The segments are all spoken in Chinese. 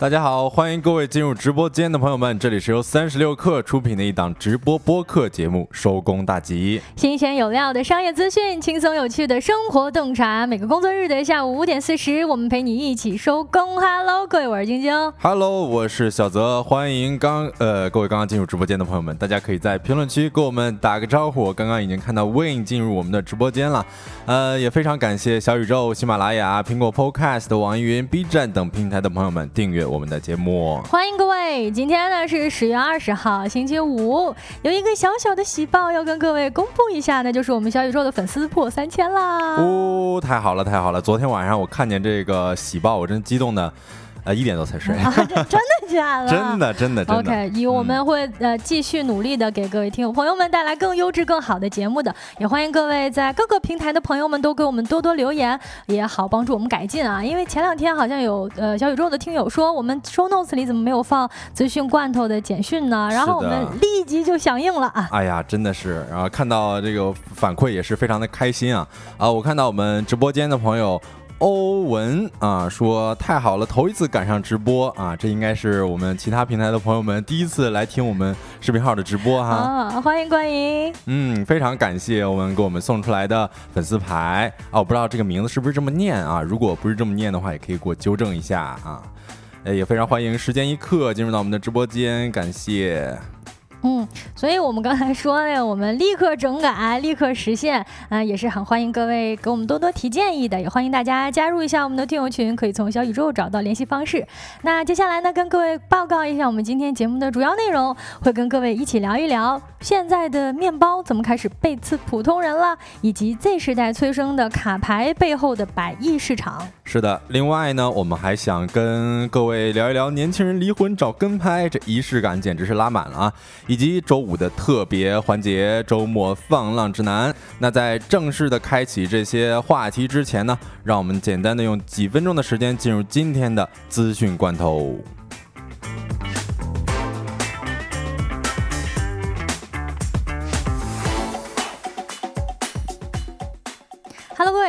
大家好，欢迎各位进入直播间的朋友们，这里是由三十六氪出品的一档直播播客节目《收工大吉》，新鲜有料的商业资讯，轻松有趣的生活洞察。每个工作日的下午五点四十，我们陪你一起收工。Hello，各位，我是晶晶。Hello，我是小泽。欢迎刚呃各位刚刚进入直播间的朋友们，大家可以在评论区给我们打个招呼。我刚刚已经看到 Wayne 进入我们的直播间了，呃，也非常感谢小宇宙、喜马拉雅、苹果 Podcast、网易云、B 站等平台的朋友们订阅。我们的节目，欢迎各位！今天呢是十月二十号，星期五，有一个小小的喜报要跟各位公布一下，那就是我们小宇宙的粉丝破三千啦！哦，太好了，太好了！昨天晚上我看见这个喜报，我真激动的。呃，一点多才睡，啊真的假的？真的，真的，真的。OK，以我们会呃继续努力的给各位听友朋友们带来更优质、更好的节目的，也欢迎各位在各个平台的朋友们都给我们多多留言，也好帮助我们改进啊。因为前两天好像有呃小宇宙的听友说，我们 Show Notes 里怎么没有放资讯罐头的简讯呢？然后我们立即就响应了啊！哎呀，真的是，然后看到这个反馈也是非常的开心啊啊！我看到我们直播间的朋友。欧文啊，说太好了，头一次赶上直播啊，这应该是我们其他平台的朋友们第一次来听我们视频号的直播哈。啊，欢迎欢迎。嗯，非常感谢欧文给我们送出来的粉丝牌啊，我不知道这个名字是不是这么念啊，如果不是这么念的话，也可以给我纠正一下啊。呃，也非常欢迎时间一刻进入到我们的直播间，感谢。嗯，所以我们刚才说的，我们立刻整改，立刻实现，啊，也是很欢迎各位给我们多多提建议的，也欢迎大家加入一下我们的听友群，可以从小宇宙找到联系方式。那接下来呢，跟各位报告一下我们今天节目的主要内容，会跟各位一起聊一聊现在的面包怎么开始背刺普通人了，以及 Z 时代催生的卡牌背后的百亿市场。是的，另外呢，我们还想跟各位聊一聊年轻人离婚找跟拍，这仪式感简直是拉满了啊！以及周五的特别环节——周末放浪指南。那在正式的开启这些话题之前呢，让我们简单的用几分钟的时间进入今天的资讯罐头。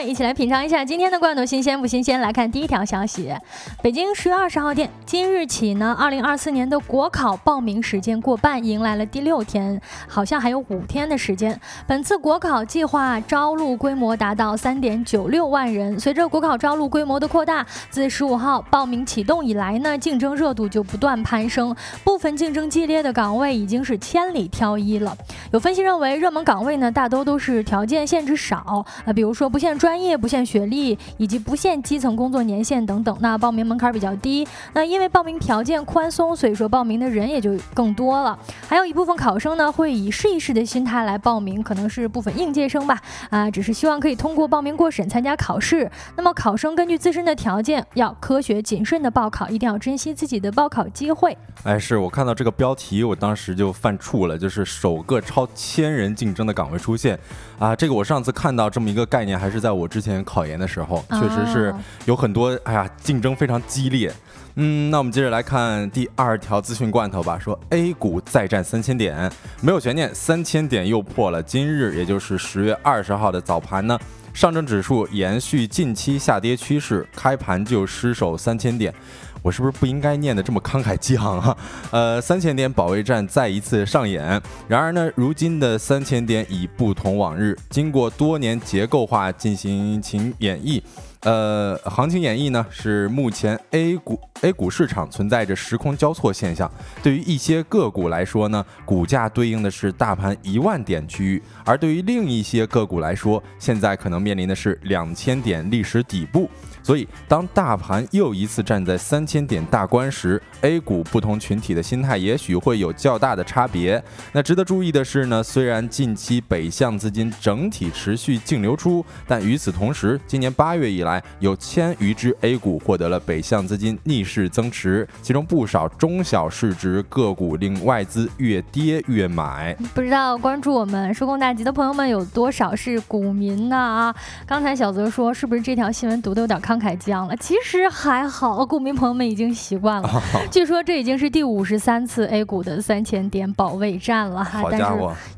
一起来品尝一下今天的罐头新鲜不新鲜？来看第一条消息：北京十月二十号电，今日起呢，二零二四年的国考报名时间过半，迎来了第六天，好像还有五天的时间。本次国考计划招录规模达到三点九六万人。随着国考招录规模的扩大，自十五号报名启动以来呢，竞争热度就不断攀升，部分竞争激烈的岗位已经是千里挑一了。有分析认为，热门岗位呢，大多都是条件限制少啊，比如说。不限专业、不限学历以及不限基层工作年限等等，那报名门槛比较低。那因为报名条件宽松，所以说报名的人也就更多了。还有一部分考生呢，会以试一试的心态来报名，可能是部分应届生吧。啊，只是希望可以通过报名过审参加考试。那么考生根据自身的条件，要科学谨慎的报考，一定要珍惜自己的报考机会。哎，是我看到这个标题，我当时就犯怵了，就是首个超千人竞争的岗位出现。啊，这个我上次看到这么一个概念，还是在我之前考研的时候，确实是有很多，哎呀，竞争非常激烈。嗯，那我们接着来看第二条资讯罐头吧，说 A 股再战三千点，没有悬念，三千点又破了。今日也就是十月二十号的早盘呢，上证指数延续近期下跌趋势，开盘就失守三千点。我是不是不应该念的这么慷慨激昂啊？呃，三千点保卫战再一次上演。然而呢，如今的三千点已不同往日，经过多年结构化进行情演绎。呃，行情演绎呢是目前 A 股 A 股市场存在着时空交错现象。对于一些个股来说呢，股价对应的是大盘一万点区域；而对于另一些个股来说，现在可能面临的是两千点历史底部。所以，当大盘又一次站在三千点大关时，A 股不同群体的心态也许会有较大的差别。那值得注意的是呢，虽然近期北向资金整体持续净流出，但与此同时，今年八月以来，有千余只 A 股获得了北向资金逆势增持，其中不少中小市值个股令外资越跌越买。不知道关注我们收工大吉的朋友们有多少是股民呢？啊，刚才小泽说，是不是这条新闻读的有点慷慨激昂了？其实还好，股民朋友们已经习惯了。据说这已经是第五十三次 A 股的三千点保卫战了哈，但是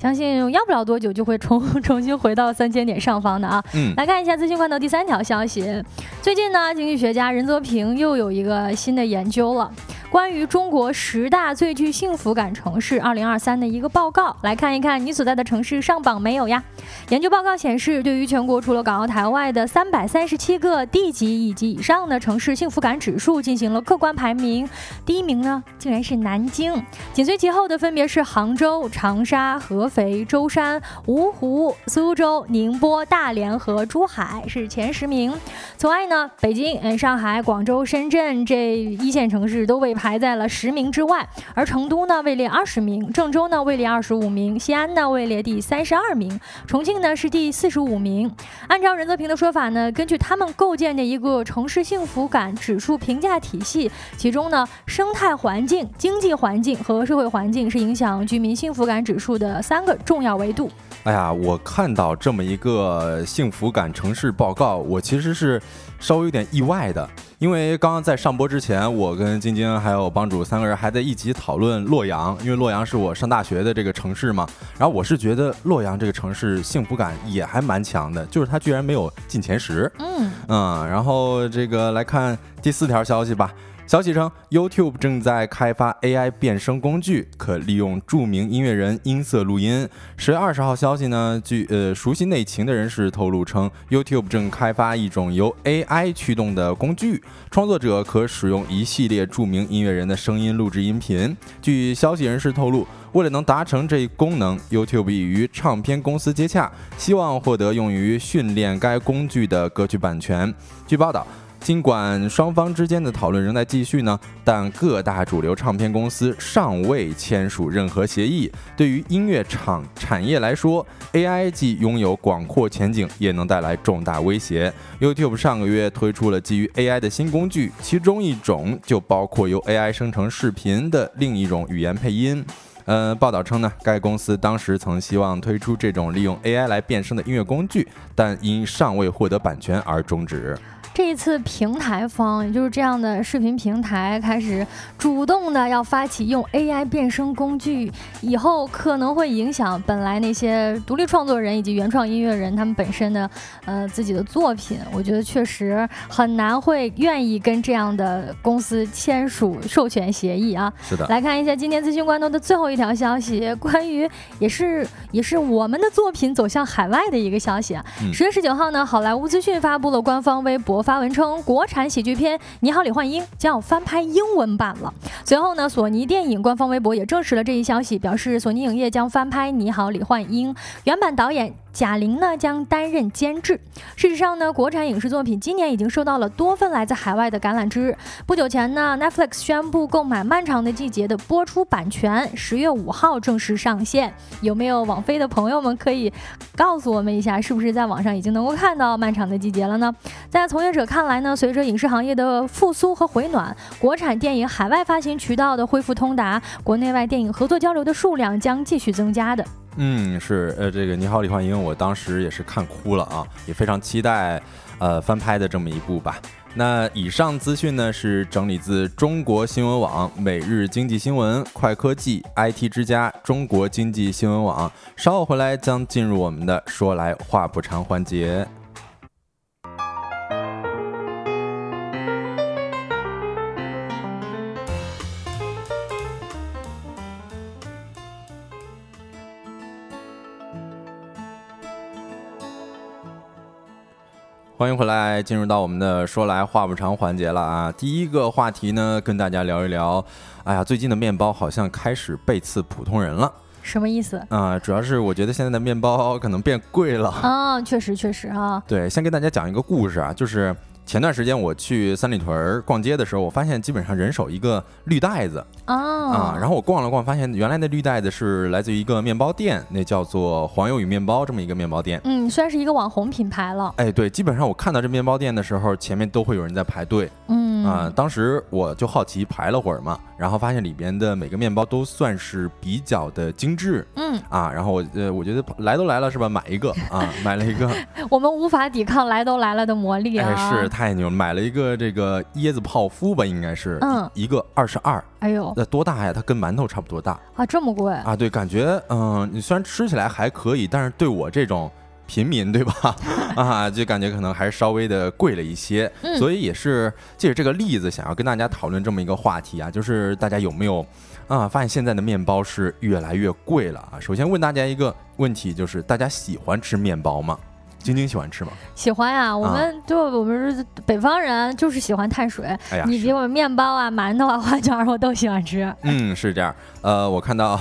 相信要不了多久就会重 重新回到三千点上方的啊。嗯，来看一下资讯罐头第三条消息。息，最近呢，经济学家任泽平又有一个新的研究了。关于中国十大最具幸福感城市二零二三的一个报告，来看一看你所在的城市上榜没有呀？研究报告显示，对于全国除了港澳台外的三百三十七个地级及以及以上的城市幸福感指数进行了客观排名，第一名呢竟然是南京，紧随其后的分别是杭州、长沙、合肥、舟山、芜湖、苏州、宁波、大连和珠海是前十名。此外呢，北京、嗯、上海、广州、深圳这一线城市都被。排在了十名之外，而成都呢位列二十名，郑州呢位列二十五名，西安呢位列第三十二名，重庆呢是第四十五名。按照任泽平的说法呢，根据他们构建的一个城市幸福感指数评价体系，其中呢生态环境、经济环境和社会环境是影响居民幸福感指数的三个重要维度。哎呀，我看到这么一个幸福感城市报告，我其实是稍微有点意外的。因为刚刚在上播之前，我跟晶晶还有帮主三个人还在一起讨论洛阳，因为洛阳是我上大学的这个城市嘛。然后我是觉得洛阳这个城市幸福感也还蛮强的，就是它居然没有进前十。嗯嗯，然后这个来看第四条消息吧。消息称，YouTube 正在开发 AI 变声工具，可利用著名音乐人音色录音。十月二十号消息呢，据呃熟悉内情的人士透露称，YouTube 正开发一种由 AI 驱动的工具，创作者可使用一系列著名音乐人的声音录制音频。据消息人士透露，为了能达成这一功能，YouTube 已与唱片公司接洽，希望获得用于训练该工具的歌曲版权。据报道。尽管双方之间的讨论仍在继续呢，但各大主流唱片公司尚未签署任何协议。对于音乐厂产业来说，AI 既拥有广阔前景，也能带来重大威胁。YouTube 上个月推出了基于 AI 的新工具，其中一种就包括由 AI 生成视频的另一种语言配音。呃，报道称呢，该公司当时曾希望推出这种利用 AI 来变声的音乐工具，但因尚未获得版权而终止。这一次，平台方也就是这样的视频平台开始主动的要发起用 AI 变声工具，以后可能会影响本来那些独立创作人以及原创音乐人他们本身的呃自己的作品。我觉得确实很难会愿意跟这样的公司签署授权协议啊。是的。来看一下今天资讯官头的最后一条消息，关于也是也是我们的作品走向海外的一个消息啊。十月十九号呢，好莱坞资讯发布了官方微博。发文称，国产喜剧片《你好，李焕英》将要翻拍英文版了。随后呢，索尼电影官方微博也证实了这一消息，表示索尼影业将翻拍《你好，李焕英》原版导演。贾玲呢将担任监制。事实上呢，国产影视作品今年已经收到了多份来自海外的橄榄枝。不久前呢，Netflix 宣布购买《漫长的季节》的播出版权，十月五号正式上线。有没有网飞的朋友们可以告诉我们一下，是不是在网上已经能够看到《漫长的季节》了呢？在从业者看来呢，随着影视行业的复苏和回暖，国产电影海外发行渠道的恢复通达，国内外电影合作交流的数量将继续增加的。嗯，是，呃，这个《你好，李焕英》，我当时也是看哭了啊，也非常期待，呃，翻拍的这么一部吧。那以上资讯呢，是整理自中国新闻网、每日经济新闻、快科技、IT 之家、中国经济新闻网。稍后回来将进入我们的说来话不长环节。欢迎回来，进入到我们的说来话不长环节了啊！第一个话题呢，跟大家聊一聊。哎呀，最近的面包好像开始背刺普通人了，什么意思啊？主要是我觉得现在的面包可能变贵了啊，确实确实啊。对，先跟大家讲一个故事啊，就是。前段时间我去三里屯逛街的时候，我发现基本上人手一个绿袋子啊，然后我逛了逛，发现原来那绿袋子是来自于一个面包店，那叫做黄油与面包这么一个面包店。嗯，算是一个网红品牌了。哎，对，基本上我看到这面包店的时候，前面都会有人在排队。嗯啊，当时我就好奇排了会儿嘛，然后发现里边的每个面包都算是比较的精致。嗯啊，然后我呃，我觉得来都来了是吧，买一个啊，买了一个。我们无法抵抗来都来了的魔力啊！哎，是。太牛了，买了一个这个椰子泡芙吧，应该是，嗯，一个二十二，哎呦，那多大呀？它跟馒头差不多大啊，这么贵啊？对，感觉嗯，你虽然吃起来还可以，但是对我这种。平民，对吧？啊，就感觉可能还是稍微的贵了一些。所以也是借着这个例子，想要跟大家讨论这么一个话题啊，就是大家有没有啊发现现在的面包是越来越贵了啊？首先问大家一个问题，就是大家喜欢吃面包吗？晶晶喜欢吃吗？喜欢呀，我们就我们是北方人，就是喜欢碳水。哎呀，你给我面包啊、馒头啊、花卷我都喜欢吃。嗯，是这样。呃，我看到。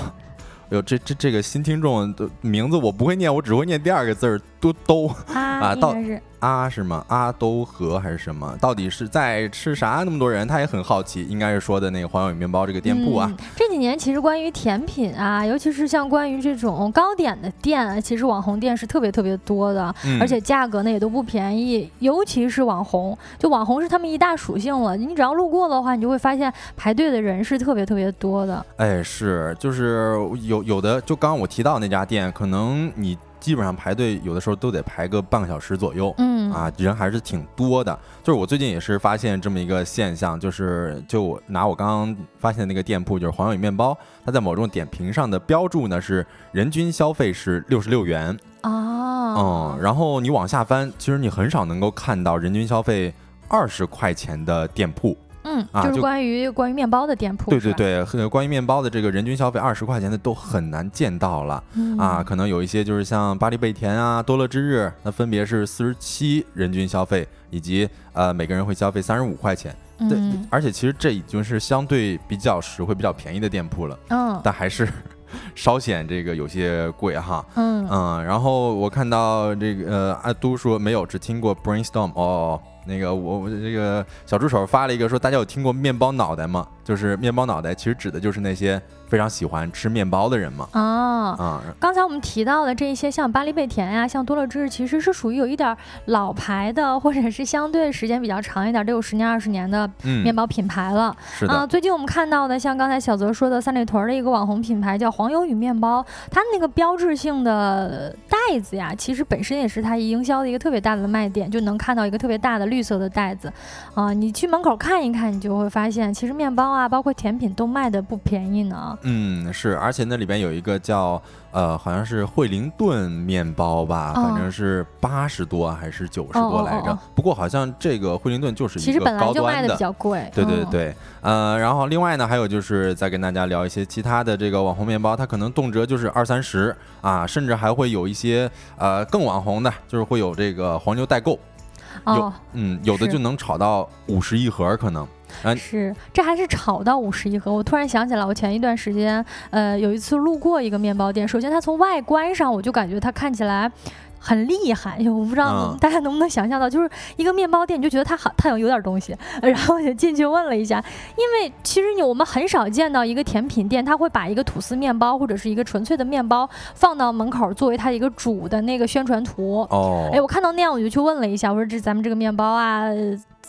有这这这个新听众的名字我不会念，我只会念第二个字儿都都啊，到啊是吗？阿都河还是什么？到底是在吃啥？那么多人，他也很好奇。应该是说的那个黄小雨面包这个店铺啊。这几年其实关于甜品啊，尤其是像关于这种糕点的店，其实网红店是特别特别多的，而且价格呢也都不便宜。尤其是网红，就网红是他们一大属性了。你只要路过的话，你就会发现排队的人是特别特别多的。哎，是，就是有。有的就刚刚我提到那家店，可能你基本上排队有的时候都得排个半个小时左右，嗯啊，人还是挺多的。就是我最近也是发现这么一个现象，就是就我拿我刚刚发现的那个店铺，就是黄小雨面包，它在某种点评上的标注呢是人均消费是六十六元哦，嗯，然后你往下翻，其实你很少能够看到人均消费二十块钱的店铺。嗯，就是关于关于面包的店铺，对对对，关于面包的这个人均消费二十块钱的都很难见到了啊。可能有一些就是像巴黎贝甜啊、多乐之日，那分别是四十七人均消费，以及呃每个人会消费三十五块钱。对，而且其实这已经是相对比较实惠、比较便宜的店铺了。嗯，但还是 稍显这个有些贵哈。嗯嗯，然后我看到这个呃阿都说没有，只听过 Brainstorm 哦。那个我我这个小助手发了一个说，大家有听过面包脑袋吗？就是面包脑袋，其实指的就是那些。非常喜欢吃面包的人嘛？啊啊！刚才我们提到的这一些，像巴黎贝甜呀，像多乐之，其实是属于有一点老牌的，或者是相对时间比较长一点，都有十年二十年的面包品牌了。是的。最近我们看到的，像刚才小泽说的三里屯的一个网红品牌叫黄油与面包，它那个标志性的袋子呀，其实本身也是它营销的一个特别大的卖点，就能看到一个特别大的绿色的袋子。啊，你去门口看一看，你就会发现，其实面包啊，包括甜品都卖的不便宜呢。嗯，是，而且那里边有一个叫呃，好像是惠灵顿面包吧，反正是八十多还是九十多来着。不过好像这个惠灵顿就是一个高端的，比较贵。对对对，呃，然后另外呢，还有就是再跟大家聊一些其他的这个网红面包，它可能动辄就是二三十啊，甚至还会有一些呃更网红的，就是会有这个黄牛代购，有嗯，有的就能炒到五十一盒可能。是，这还是炒到五十一盒。我突然想起来，我前一段时间，呃，有一次路过一个面包店。首先，它从外观上，我就感觉它看起来。很厉害，我不知道大家能不能想象到，就是一个面包店，你就觉得它好，它有有点东西，然后我就进去问了一下，因为其实你我们很少见到一个甜品店，他会把一个吐司面包或者是一个纯粹的面包放到门口作为它一个主的那个宣传图。哦，哎，我看到那样我就去问了一下，我说这咱们这个面包啊，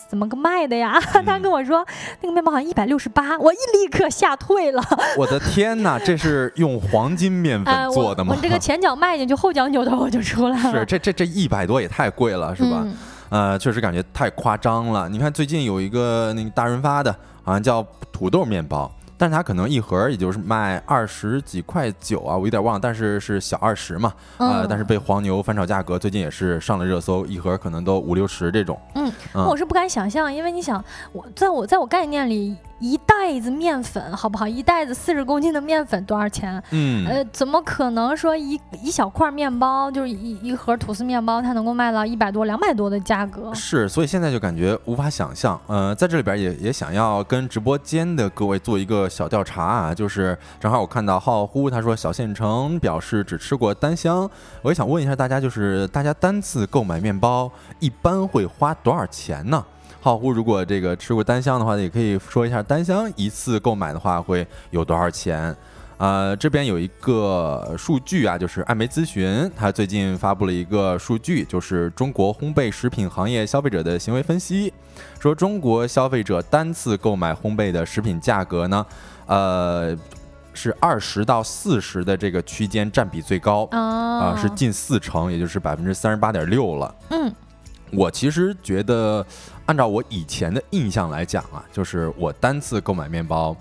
怎么个卖的呀？他跟我说那个面包好像一百六十八，我一立刻吓退了。我的天哪，这是用黄金面粉 做的吗？我这个前脚迈进去，后脚扭头我就出来了。是这这这一百多也太贵了，是吧？呃，确实感觉太夸张了。你看最近有一个那个大润发的，好像叫土豆面包。但是它可能一盒也就是卖二十几块九啊，我有点忘了，但是是小二十嘛，啊，但是被黄牛翻炒价格，最近也是上了热搜，一盒可能都五六十这种。嗯，我是不敢想象，因为你想，我在我在我概念里，一袋子面粉好不好？一袋子四十公斤的面粉多少钱？嗯，呃，怎么可能说一一小块面包，就是一一盒吐司面包，它能够卖到一百多、两百多的价格？是，所以现在就感觉无法想象。呃，在这里边也也想要跟直播间的各位做一个。小调查啊，就是正好我看到浩呼他说小县城表示只吃过单箱，我也想问一下大家，就是大家单次购买面包一般会花多少钱呢？浩乎如果这个吃过单箱的话，也可以说一下单箱一次购买的话会有多少钱。呃，这边有一个数据啊，就是艾媒咨询，它最近发布了一个数据，就是中国烘焙食品行业消费者的行为分析，说中国消费者单次购买烘焙的食品价格呢，呃，是二十到四十的这个区间占比最高啊，是近四成，也就是百分之三十八点六了。嗯，我其实觉得，按照我以前的印象来讲啊，就是我单次购买面包。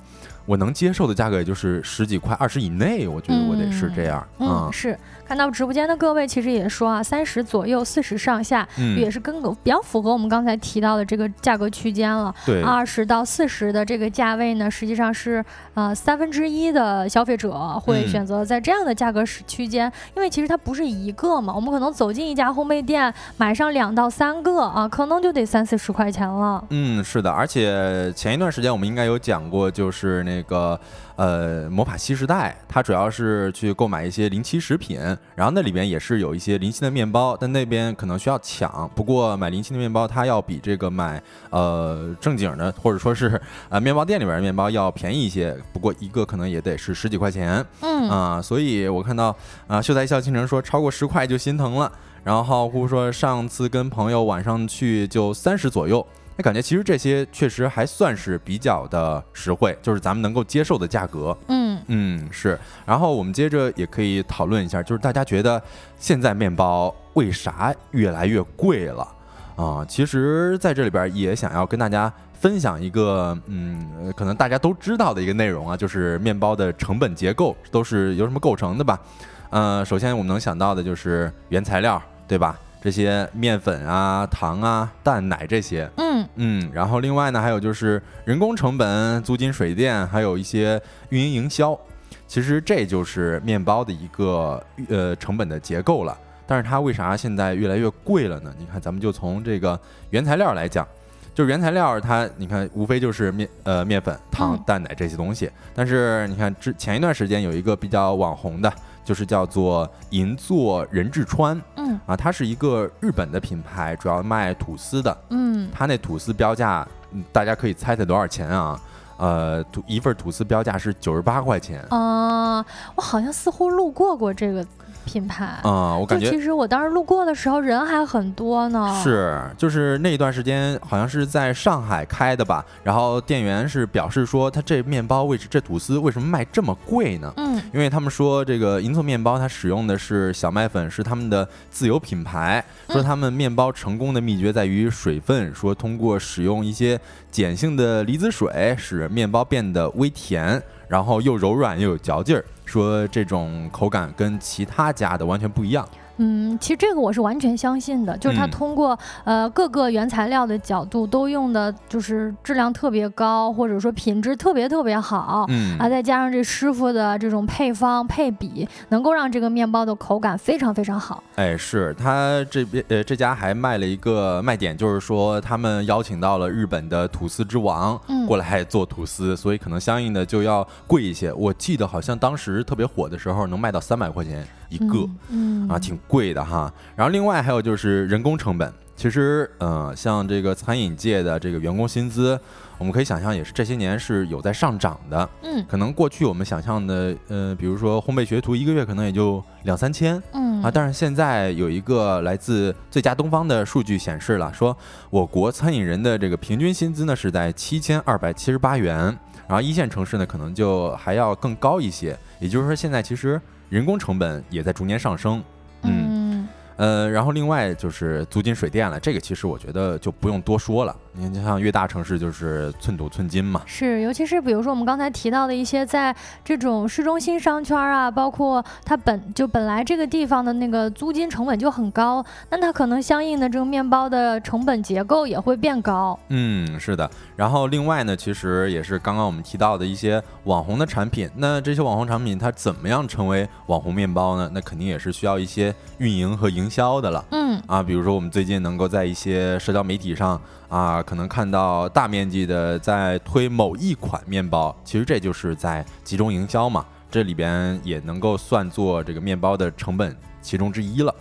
我能接受的价格也就是十几块、二十以内，我觉得我得是这样。嗯，是。看到直播间的各位其实也说啊，三十左右，四十上下，也是跟比较符合我们刚才提到的这个价格区间了。对，二十到四十的这个价位呢，实际上是呃三分之一的消费者会选择在这样的价格区间，因为其实它不是一个嘛，我们可能走进一家烘焙店，买上两到三个啊，可能就得三四十块钱了。嗯，是的，而且前一段时间我们应该有讲过，就是那个。呃，魔法西时代，它主要是去购买一些临期食品，然后那里边也是有一些临期的面包，但那边可能需要抢。不过买临期的面包，它要比这个买呃正经的或者说是呃面包店里边的面包要便宜一些。不过一个可能也得是十几块钱，嗯啊，所以我看到啊秀才一笑倾城说超过十块就心疼了，然后浩乎说上次跟朋友晚上去就三十左右。那感觉其实这些确实还算是比较的实惠，就是咱们能够接受的价格。嗯嗯是。然后我们接着也可以讨论一下，就是大家觉得现在面包为啥越来越贵了啊？其实在这里边也想要跟大家分享一个，嗯，可能大家都知道的一个内容啊，就是面包的成本结构都是由什么构成的吧？嗯，首先我们能想到的就是原材料，对吧？这些面粉啊、糖啊、蛋奶这些，嗯嗯，然后另外呢，还有就是人工成本、租金、水电，还有一些运营营销，其实这就是面包的一个呃成本的结构了。但是它为啥现在越来越贵了呢？你看，咱们就从这个原材料来讲，就是原材料它，你看无非就是面呃面粉、糖、蛋奶这些东西。但是你看之前一段时间有一个比较网红的。就是叫做银座人志川，嗯啊，它是一个日本的品牌，主要卖吐司的，嗯，它那吐司标价，大家可以猜猜多少钱啊？呃，吐一份吐司标价是九十八块钱。啊，我好像似乎路过过这个。品牌啊，我感觉其实我当时路过的时候人还很多呢。是，就是那一段时间好像是在上海开的吧。然后店员是表示说，他这面包为这吐司为什么卖这么贵呢？嗯，因为他们说这个银座面包它使用的是小麦粉，是他们的自有品牌。说他们面包成功的秘诀在于水分，说通过使用一些碱性的离子水，使面包变得微甜，然后又柔软又有嚼劲儿。说这种口感跟其他家的完全不一样。嗯，其实这个我是完全相信的，就是它通过呃各个原材料的角度都用的，就是质量特别高，或者说品质特别特别好，嗯，啊，再加上这师傅的这种配方配比，能够让这个面包的口感非常非常好。哎，是他这边呃这家还卖了一个卖点，就是说他们邀请到了日本的吐司之王过来做吐司，所以可能相应的就要贵一些。我记得好像当时特别火的时候能卖到三百块钱。一个，嗯啊，挺贵的哈。然后另外还有就是人工成本，其实，呃，像这个餐饮界的这个员工薪资，我们可以想象也是这些年是有在上涨的。嗯，可能过去我们想象的，呃，比如说烘焙学徒一个月可能也就两三千，嗯啊，但是现在有一个来自最佳东方的数据显示了，说我国餐饮人的这个平均薪资呢是在七千二百七十八元，然后一线城市呢可能就还要更高一些。也就是说，现在其实。人工成本也在逐年上升，嗯，呃，然后另外就是租金水电了，这个其实我觉得就不用多说了。你像越大城市就是寸土寸金嘛，是，尤其是比如说我们刚才提到的一些在这种市中心商圈啊，包括它本就本来这个地方的那个租金成本就很高，那它可能相应的这个面包的成本结构也会变高。嗯，是的。然后另外呢，其实也是刚刚我们提到的一些网红的产品，那这些网红产品它怎么样成为网红面包呢？那肯定也是需要一些运营和营销的了。嗯，啊，比如说我们最近能够在一些社交媒体上。啊，可能看到大面积的在推某一款面包，其实这就是在集中营销嘛，这里边也能够算作这个面包的成本其中之一了。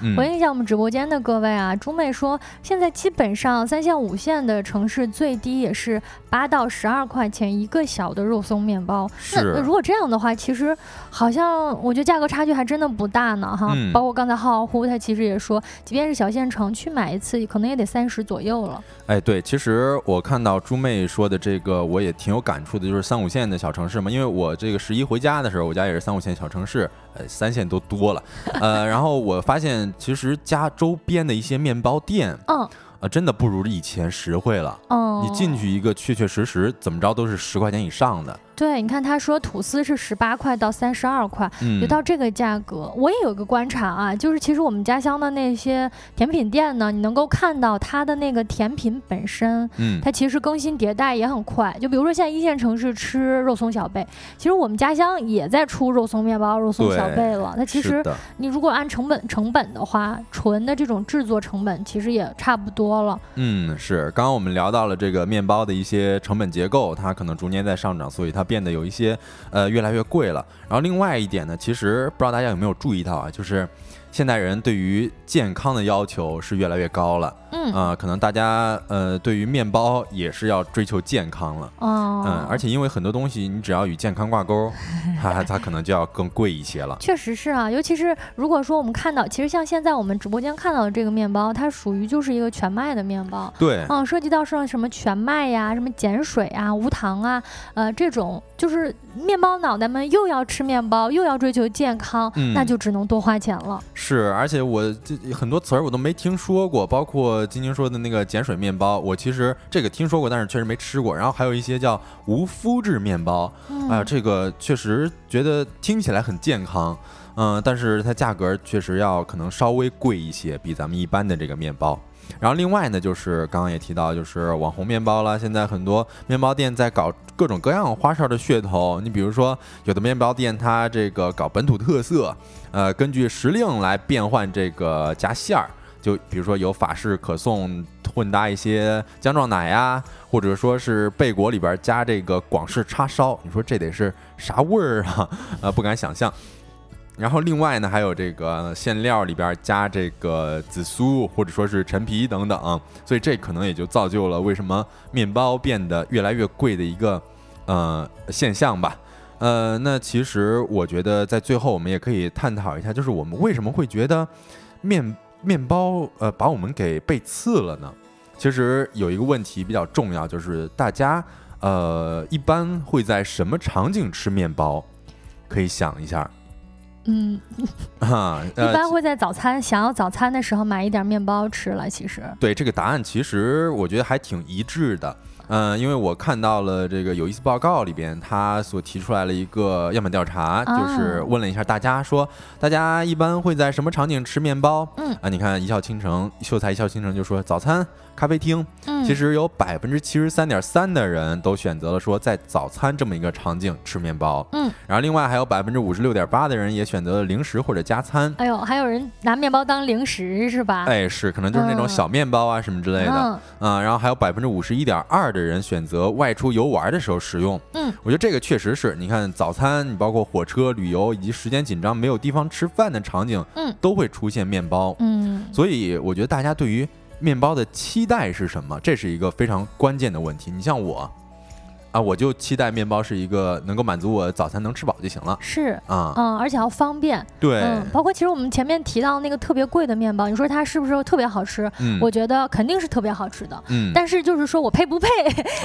嗯，回应一下我们直播间的各位啊，朱妹说，现在基本上三线五线的城市最低也是八到十二块钱一个小的肉松面包。是，那如果这样的话，其实好像我觉得价格差距还真的不大呢哈。嗯。包括刚才浩浩乎他其实也说，即便是小县城去买一次，可能也得三十左右了。哎，对，其实我看到朱妹说的这个，我也挺有感触的，就是三五线的小城市嘛，因为我这个十一回家的时候，我家也是三五线小城市。呃，三线都多了，呃，然后我发现其实家周边的一些面包店，嗯，呃，真的不如以前实惠了。哦，你进去一个，确确实实怎么着都是十块钱以上的。对，你看他说吐司是十八块到三十二块，就到这个价格。我也有个观察啊，就是其实我们家乡的那些甜品店呢，你能够看到它的那个甜品本身，嗯，它其实更新迭代也很快。就比如说现在一线城市吃肉松小贝，其实我们家乡也在出肉松面包、肉松小贝了。它其实你如果按成本成本的话，纯的这种制作成本其实也差不多了。嗯，是。刚刚我们聊到了这个面包的一些成本结构，它可能逐年在上涨，所以它变得有一些呃越来越贵了。然后另外一点呢，其实不知道大家有没有注意到啊，就是。现代人对于健康的要求是越来越高了，嗯啊，可能大家呃对于面包也是要追求健康了，哦，嗯，而且因为很多东西你只要与健康挂钩，它它可能就要更贵一些了。确实是啊，尤其是如果说我们看到，其实像现在我们直播间看到的这个面包，它属于就是一个全麦的面包，对，嗯，涉及到像什么全麦呀、什么碱水啊、无糖啊，呃，这种就是面包脑袋们又要吃面包又要追求健康，那就只能多花钱了。是，而且我这很多词儿我都没听说过，包括晶晶说的那个碱水面包，我其实这个听说过，但是确实没吃过。然后还有一些叫无麸质面包，啊，这个确实觉得听起来很健康，嗯，但是它价格确实要可能稍微贵一些，比咱们一般的这个面包。然后另外呢，就是刚刚也提到，就是网红面包了。现在很多面包店在搞各种各样花哨的噱头。你比如说，有的面包店它这个搞本土特色，呃，根据时令来变换这个夹馅儿。就比如说有法式可颂混搭一些姜撞奶呀，或者说是贝果里边加这个广式叉烧。你说这得是啥味儿啊？呃，不敢想象。然后另外呢，还有这个馅料里边加这个紫苏或者说是陈皮等等，所以这可能也就造就了为什么面包变得越来越贵的一个呃现象吧。呃，那其实我觉得在最后我们也可以探讨一下，就是我们为什么会觉得面面包呃把我们给背刺了呢？其实有一个问题比较重要，就是大家呃一般会在什么场景吃面包？可以想一下。嗯，啊，一般会在早餐想要早餐的时候买一点面包吃了。其实，对这个答案，其实我觉得还挺一致的。嗯，因为我看到了这个有意思报告里边，他所提出来了一个样本调查，就是问了一下大家，说大家一般会在什么场景吃面包？嗯，啊，你看一笑倾城，秀才一笑倾城就说早餐。咖啡厅，其实有百分之七十三点三的人都选择了说在早餐这么一个场景吃面包，嗯，然后另外还有百分之五十六点八的人也选择了零食或者加餐。哎呦，还有人拿面包当零食是吧？哎，是，可能就是那种小面包啊什么之类的，嗯，然后还有百分之五十一点二的人选择外出游玩的时候使用。嗯，我觉得这个确实是你看早餐，你包括火车、旅游以及时间紧张没有地方吃饭的场景，嗯，都会出现面包。嗯，所以我觉得大家对于面包的期待是什么？这是一个非常关键的问题。你像我。啊，我就期待面包是一个能够满足我早餐能吃饱就行了。是啊，嗯，而且要方便。对，嗯，包括其实我们前面提到那个特别贵的面包，你说它是不是特别好吃？嗯，我觉得肯定是特别好吃的。嗯，但是就是说我配不配？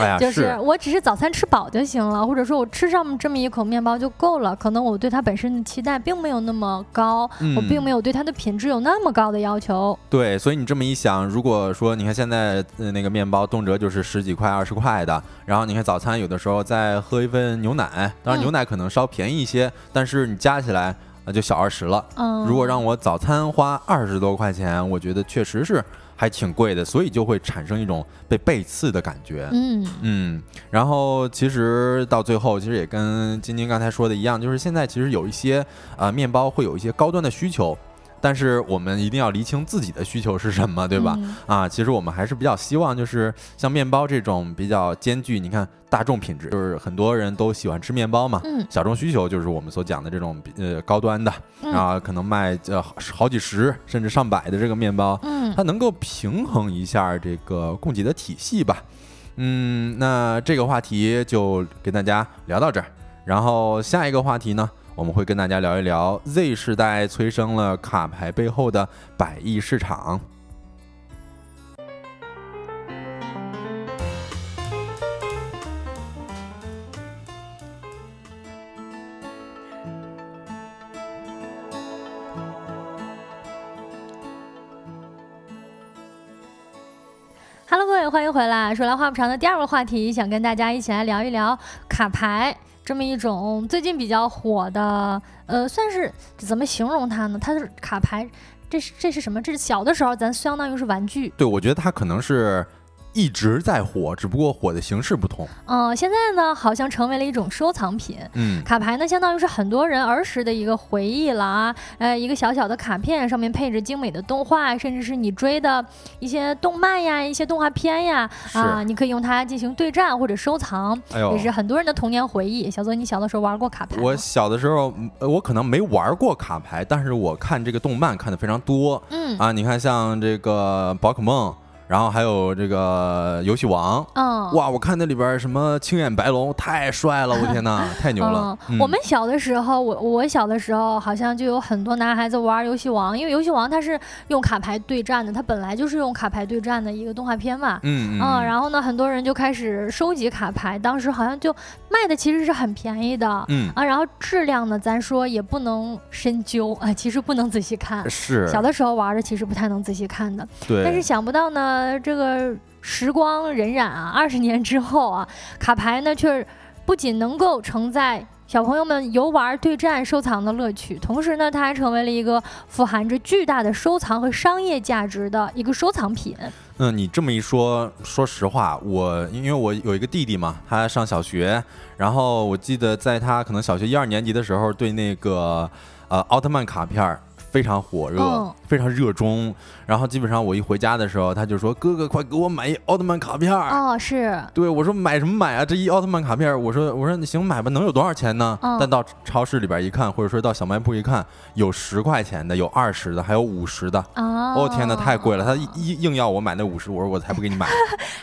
哎是我只是早餐吃饱就行了，或者说我吃上这么一口面包就够了。可能我对它本身的期待并没有那么高，我并没有对它的品质有那么高的要求。对，所以你这么一想，如果说你看现在那个面包动辄就是十几块、二十块的，然后你看早餐。有的时候再喝一份牛奶，当然牛奶可能稍便宜一些，但是你加起来那就小二十了。嗯，如果让我早餐花二十多块钱，我觉得确实是还挺贵的，所以就会产生一种被背刺的感觉。嗯嗯，然后其实到最后，其实也跟晶晶刚才说的一样，就是现在其实有一些啊面包会有一些高端的需求。但是我们一定要厘清自己的需求是什么，对吧？啊，其实我们还是比较希望，就是像面包这种比较兼具，你看大众品质，就是很多人都喜欢吃面包嘛。嗯。小众需求就是我们所讲的这种呃高端的，啊，可能卖呃好几十甚至上百的这个面包，嗯，它能够平衡一下这个供给的体系吧。嗯，那这个话题就跟大家聊到这儿，然后下一个话题呢？我们会跟大家聊一聊 Z 世代催生了卡牌背后的百亿市场。Hello，各位，欢迎回来。说来话不长的第二个话题，想跟大家一起来聊一聊卡牌。这么一种最近比较火的，呃，算是怎么形容它呢？它是卡牌，这是这是什么？这是小的时候咱相当于是玩具。对，我觉得它可能是。一直在火，只不过火的形式不同。嗯，现在呢，好像成为了一种收藏品。嗯，卡牌呢，相当于是很多人儿时的一个回忆了啊。呃，一个小小的卡片，上面配着精美的动画，甚至是你追的一些动漫呀、一些动画片呀，啊，你可以用它进行对战或者收藏，也是很多人的童年回忆。小泽，你小的时候玩过卡牌？我小的时候，我可能没玩过卡牌，但是我看这个动漫看的非常多。嗯，啊，你看像这个宝可梦。然后还有这个游戏王，嗯，哇，我看那里边什么青眼白龙太帅了，我天哪，太牛了！我们小的时候，我我小的时候好像就有很多男孩子玩游戏王，因为游戏王它是用卡牌对战的，它本来就是用卡牌对战的一个动画片嘛，嗯嗯，然后呢，很多人就开始收集卡牌，当时好像就卖的其实是很便宜的，嗯。啊，然后质量呢，咱说也不能深究 啊，其实不能仔细看，是。小的时候玩的其实不太能仔细看的，对，但是想不到呢。呃，这个时光荏苒啊，二十年之后啊，卡牌呢却不仅能够承载小朋友们游玩、对战、收藏的乐趣，同时呢，它还成为了一个富含着巨大的收藏和商业价值的一个收藏品。嗯，你这么一说，说实话，我因为我有一个弟弟嘛，他上小学，然后我记得在他可能小学一二年级的时候，对那个呃奥特曼卡片。非常火热，非常热衷。然后基本上我一回家的时候，他就说：“哥哥，快给我买一奥特曼卡片。”哦，是。对，我说买什么买啊？这一奥特曼卡片，我说我说你行买吧，能有多少钱呢？但到超市里边一看，或者说到小卖部一看，有十块钱的，有二十的，还有五十的。哦，天哪，太贵了！他硬硬要我买那五十，我说我才不给你买。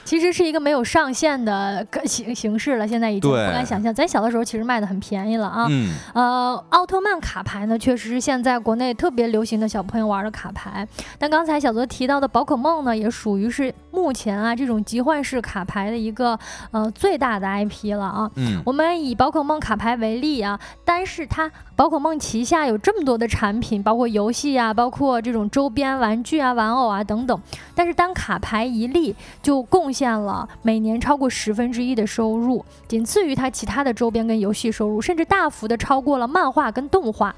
其实是一个没有上限的形形式了，现在已经不敢想象。咱小的时候其实卖的很便宜了啊。嗯。呃，奥特曼卡牌呢，确实是现在国内特别流行的小朋友玩的卡牌。但刚才小泽提到的宝可梦呢，也属于是目前啊这种集换式卡牌的一个呃最大的 IP 了啊。嗯。我们以宝可梦卡牌为例啊，单是它宝可梦旗下有这么多的产品，包括游戏啊，包括这种周边玩具啊、玩偶啊等等。但是单卡牌一粒就贡献了每年超过十分之一的收入，仅次于它其他的周边跟游戏收入，甚至大幅的超过了漫画跟动画。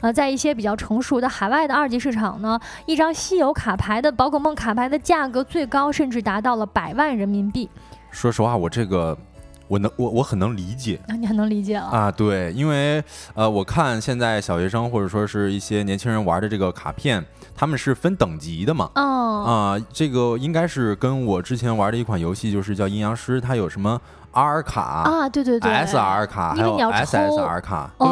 呃，在一些比较成熟的海外的二级市场呢，一张稀有卡牌的宝可梦卡牌的价格最高甚至达到了百万人民币。说实话，我这个。我能我我很能理解。啊，你很能理解了啊，对，因为呃，我看现在小学生或者说是一些年轻人玩的这个卡片，他们是分等级的嘛，哦啊，这个应该是跟我之前玩的一款游戏，就是叫阴阳师，它有什么？R 卡啊，对对对，S R 卡，还有 S S R 卡，对，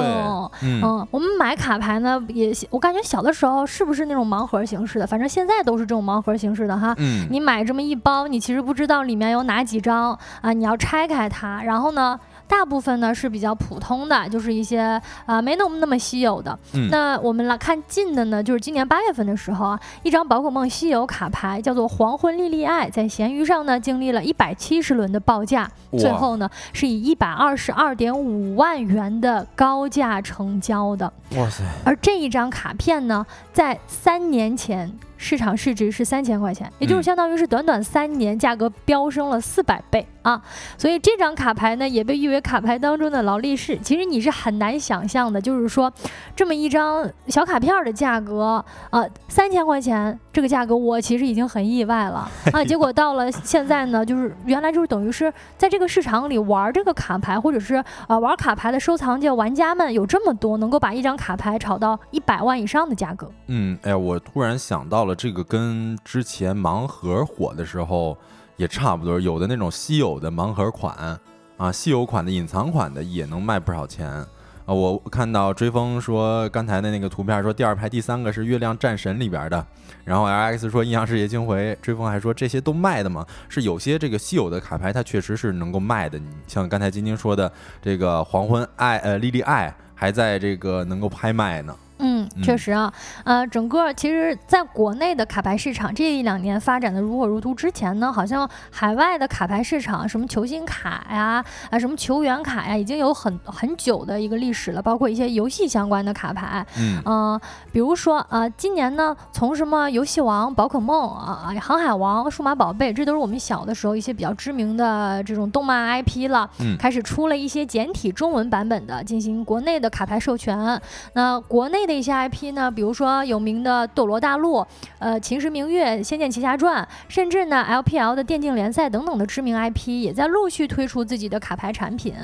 嗯，我们买卡牌呢，也我感觉小的时候是不是那种盲盒形式的？反正现在都是这种盲盒形式的哈。嗯，你买这么一包，你其实不知道里面有哪几张啊，你要拆开它，然后呢？大部分呢是比较普通的，就是一些啊没那么那么稀有的。那我们来看近的呢，就是今年八月份的时候啊，一张宝可梦稀有卡牌叫做黄昏莉莉爱，在闲鱼上呢经历了一百七十轮的报价，最后呢是以一百二十二点五万元的高价成交的。哇塞！而这一张卡片呢，在三年前。市场市值是三千块钱，也就是相当于是短短三年价格飙升了四百倍啊！所以这张卡牌呢也被誉为卡牌当中的劳力士。其实你是很难想象的，就是说这么一张小卡片的价格，呃，三千块钱这个价格，我其实已经很意外了 啊！结果到了现在呢，就是原来就是等于是在这个市场里玩这个卡牌，或者是啊玩卡牌的收藏界玩家们有这么多，能够把一张卡牌炒到一百万以上的价格。嗯，哎呀，我突然想到了。这个跟之前盲盒火的时候也差不多，有的那种稀有的盲盒款啊，稀有款的、隐藏款的也能卖不少钱啊。我看到追风说刚才的那个图片，说第二排第三个是月亮战神里边的，然后 L X 说阴阳师叶青回，追风还说这些都卖的吗？是有些这个稀有的卡牌，它确实是能够卖的。你像刚才晶晶说的这个黄昏爱呃莉莉爱还在这个能够拍卖呢。嗯，确实啊，呃，整个其实在国内的卡牌市场这一两年发展的如火如荼，之前呢，好像海外的卡牌市场，什么球星卡呀，啊，什么球员卡呀，已经有很很久的一个历史了，包括一些游戏相关的卡牌，嗯，比如说啊，今年呢，从什么游戏王、宝可梦啊、航海王、数码宝贝，这都是我们小的时候一些比较知名的这种动漫 IP 了，开始出了一些简体中文版本的，进行国内的卡牌授权，那国内。的一些 IP 呢，比如说有名的《斗罗大陆》、呃《秦时明月》、《仙剑奇侠传》，甚至呢 LPL 的电竞联赛等等的知名 IP 也在陆续推出自己的卡牌产品。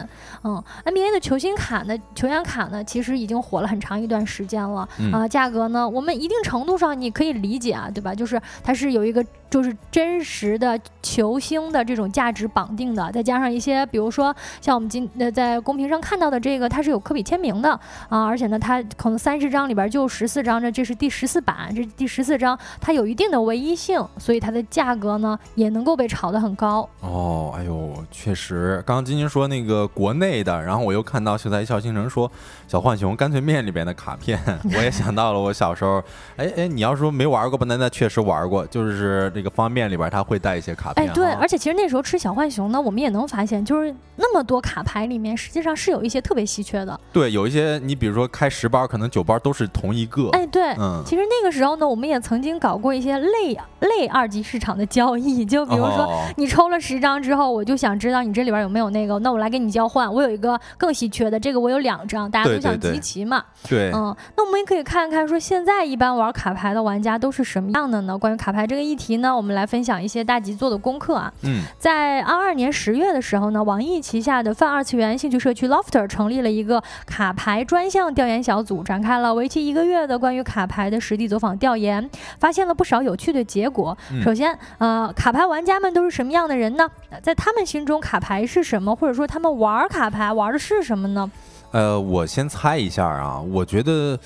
嗯，NBA 的球星卡呢、球员卡呢，其实已经火了很长一段时间了。啊，价格呢，我们一定程度上你可以理解啊，对吧？就是它是有一个。就是真实的球星的这种价值绑定的，再加上一些，比如说像我们今呃在公屏上看到的这个，它是有科比签名的啊，而且呢，它可能三十张里边就十四张，这这是第十四版，这第十四张，它有一定的唯一性，所以它的价格呢也能够被炒得很高。哦，哎呦，确实，刚刚晶晶说那个国内的，然后我又看到秀才一笑倾城说小浣熊干脆面里边的卡片，我也想到了我小时候，哎哎，你要说没玩过吧，那那确实玩过，就是这。个方便面里边它会带一些卡片，哎，对，而且其实那时候吃小浣熊呢，我们也能发现，就是那么多卡牌里面，实际上是有一些特别稀缺的。对，有一些你比如说开十包，可能九包都是同一个。哎，对，嗯，其实那个时候呢，我们也曾经搞过一些类类二级市场的交易，就比如说你抽了十张之后，我就想知道你这里边有没有那个，那我来给你交换，我有一个更稀缺的，这个我有两张，大家都想集齐嘛。对，嗯，那我们也可以看看说现在一般玩卡牌的玩家都是什么样的呢？关于卡牌这个议题呢，我们来。分享一些大吉做的功课啊，嗯，在二二年十月的时候呢，网易旗下的泛二次元兴趣社区 Lofter 成立了一个卡牌专项调研小组，展开了为期一个月的关于卡牌的实地走访调研，发现了不少有趣的结果。首先，呃，卡牌玩家们都是什么样的人呢？在他们心中，卡牌是什么？或者说，他们玩卡牌玩的是什么呢？呃，我先猜一下啊，我觉得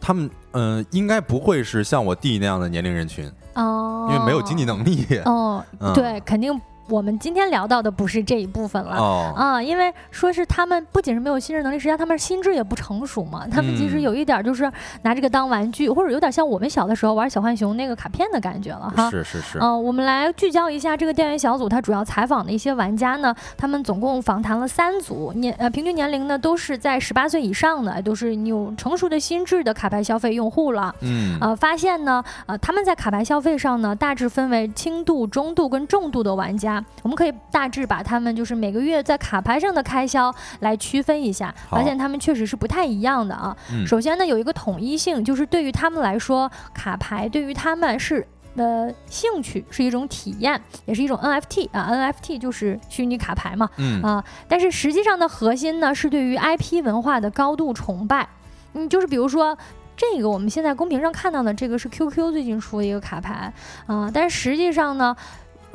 他们，嗯，应该不会是像我弟那样的年龄人群。哦，因为没有经济能力。哦，对，肯定。我们今天聊到的不是这一部分了啊，因为说是他们不仅是没有心智能力，实际上他们心智也不成熟嘛。他们其实有一点就是拿这个当玩具，或者有点像我们小的时候玩小浣熊那个卡片的感觉了哈。是是是。嗯，我们来聚焦一下这个调研小组，他主要采访的一些玩家呢，他们总共访谈了三组，年呃平均年龄呢都是在十八岁以上的，都是有成熟的心智的卡牌消费用户了。嗯。呃，发现呢，呃他们在卡牌消费上呢，大致分为轻度、中度跟重度的玩家。我们可以大致把他们就是每个月在卡牌上的开销来区分一下，发现他们确实是不太一样的啊。首先呢，有一个统一性，就是对于他们来说，卡牌对于他们是的兴趣，是一种体验，也是一种 NFT 啊。NFT 就是虚拟卡牌嘛，嗯啊。但是实际上的核心呢，是对于 IP 文化的高度崇拜。嗯，就是比如说这个我们现在公屏上看到的这个是 QQ 最近出的一个卡牌啊，但是实际上呢。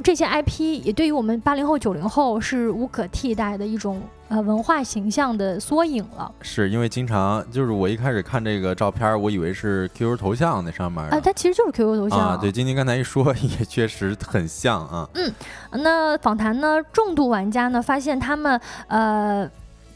这些 IP 也对于我们八零后、九零后是无可替代的一种呃文化形象的缩影了。是因为经常就是我一开始看这个照片，我以为是 QQ 头像那上面啊，它其实就是 QQ 头像啊。对，晶晶刚才一说，也确实很像啊。嗯，那访谈呢，重度玩家呢发现他们呃。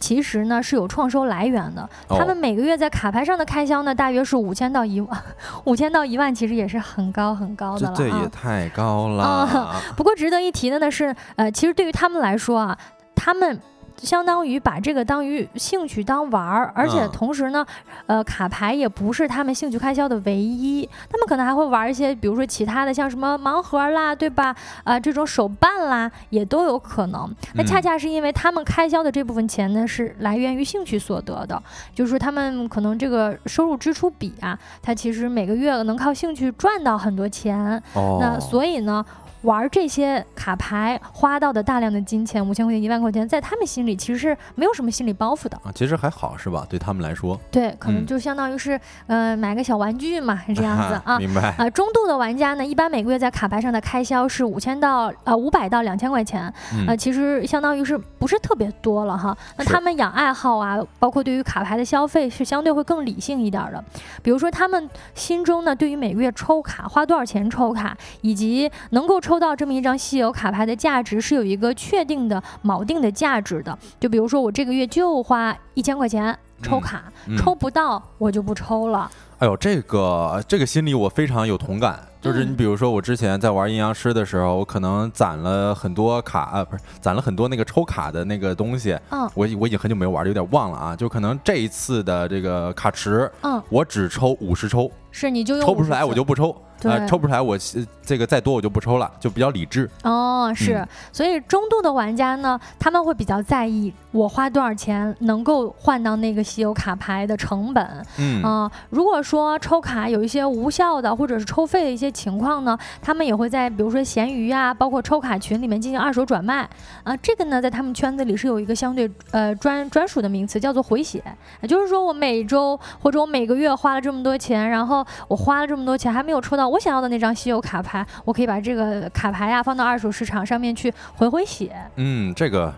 其实呢是有创收来源的，他们每个月在卡牌上的开销呢大约是五千到一万，五千到一万其实也是很高很高的了，这也太高了。不过值得一提的呢是，呃，其实对于他们来说啊，他们。相当于把这个当于兴趣当玩儿，而且同时呢，呃，卡牌也不是他们兴趣开销的唯一，他们可能还会玩一些，比如说其他的，像什么盲盒啦，对吧？啊，这种手办啦，也都有可能。那恰恰是因为他们开销的这部分钱呢，是来源于兴趣所得的，就是说他们可能这个收入支出比啊，他其实每个月能靠兴趣赚到很多钱。哦，那所以呢。玩这些卡牌花到的大量的金钱，五千块钱、一万块钱，在他们心里其实是没有什么心理包袱的啊。其实还好是吧？对他们来说，对，可能就相当于是，呃，买个小玩具嘛，是这样子啊。明白啊。中度的玩家呢，一般每个月在卡牌上的开销是五千到呃五百到两千块钱，呃，其实相当于是不是特别多了哈？那他们养爱好啊，包括对于卡牌的消费是相对会更理性一点的。比如说他们心中呢，对于每个月抽卡花多少钱抽卡，以及能够抽。抽到这么一张稀有卡牌的价值是有一个确定的锚定的价值的，就比如说我这个月就花一千块钱抽卡，抽不到我就不抽了。哎呦，这个这个心理我非常有同感。就是你比如说，我之前在玩阴阳师的时候，我可能攒了很多卡啊，不是攒了很多那个抽卡的那个东西。嗯，我我已经很久没有玩了，有点忘了啊。就可能这一次的这个卡池，嗯，我只抽五十抽。是，你就抽不出来，我就不抽。对，抽不出来，我这个再多我就不抽了，就比较理智。哦，是，所以中度的玩家呢，他们会比较在意我花多少钱能够换到那个稀有卡牌的成本。嗯，啊，如果说抽卡有一些无效的或者是抽废的一些情况呢，他们也会在比如说闲鱼啊，包括抽卡群里面进行二手转卖。啊，这个呢，在他们圈子里是有一个相对呃专专属的名词，叫做回血。也就是说，我每周或者我每个月花了这么多钱，然后我花了这么多钱还没有抽到我想要的那张稀有卡牌，我可以把这个卡牌呀放到二手市场上面去回回血。嗯，这个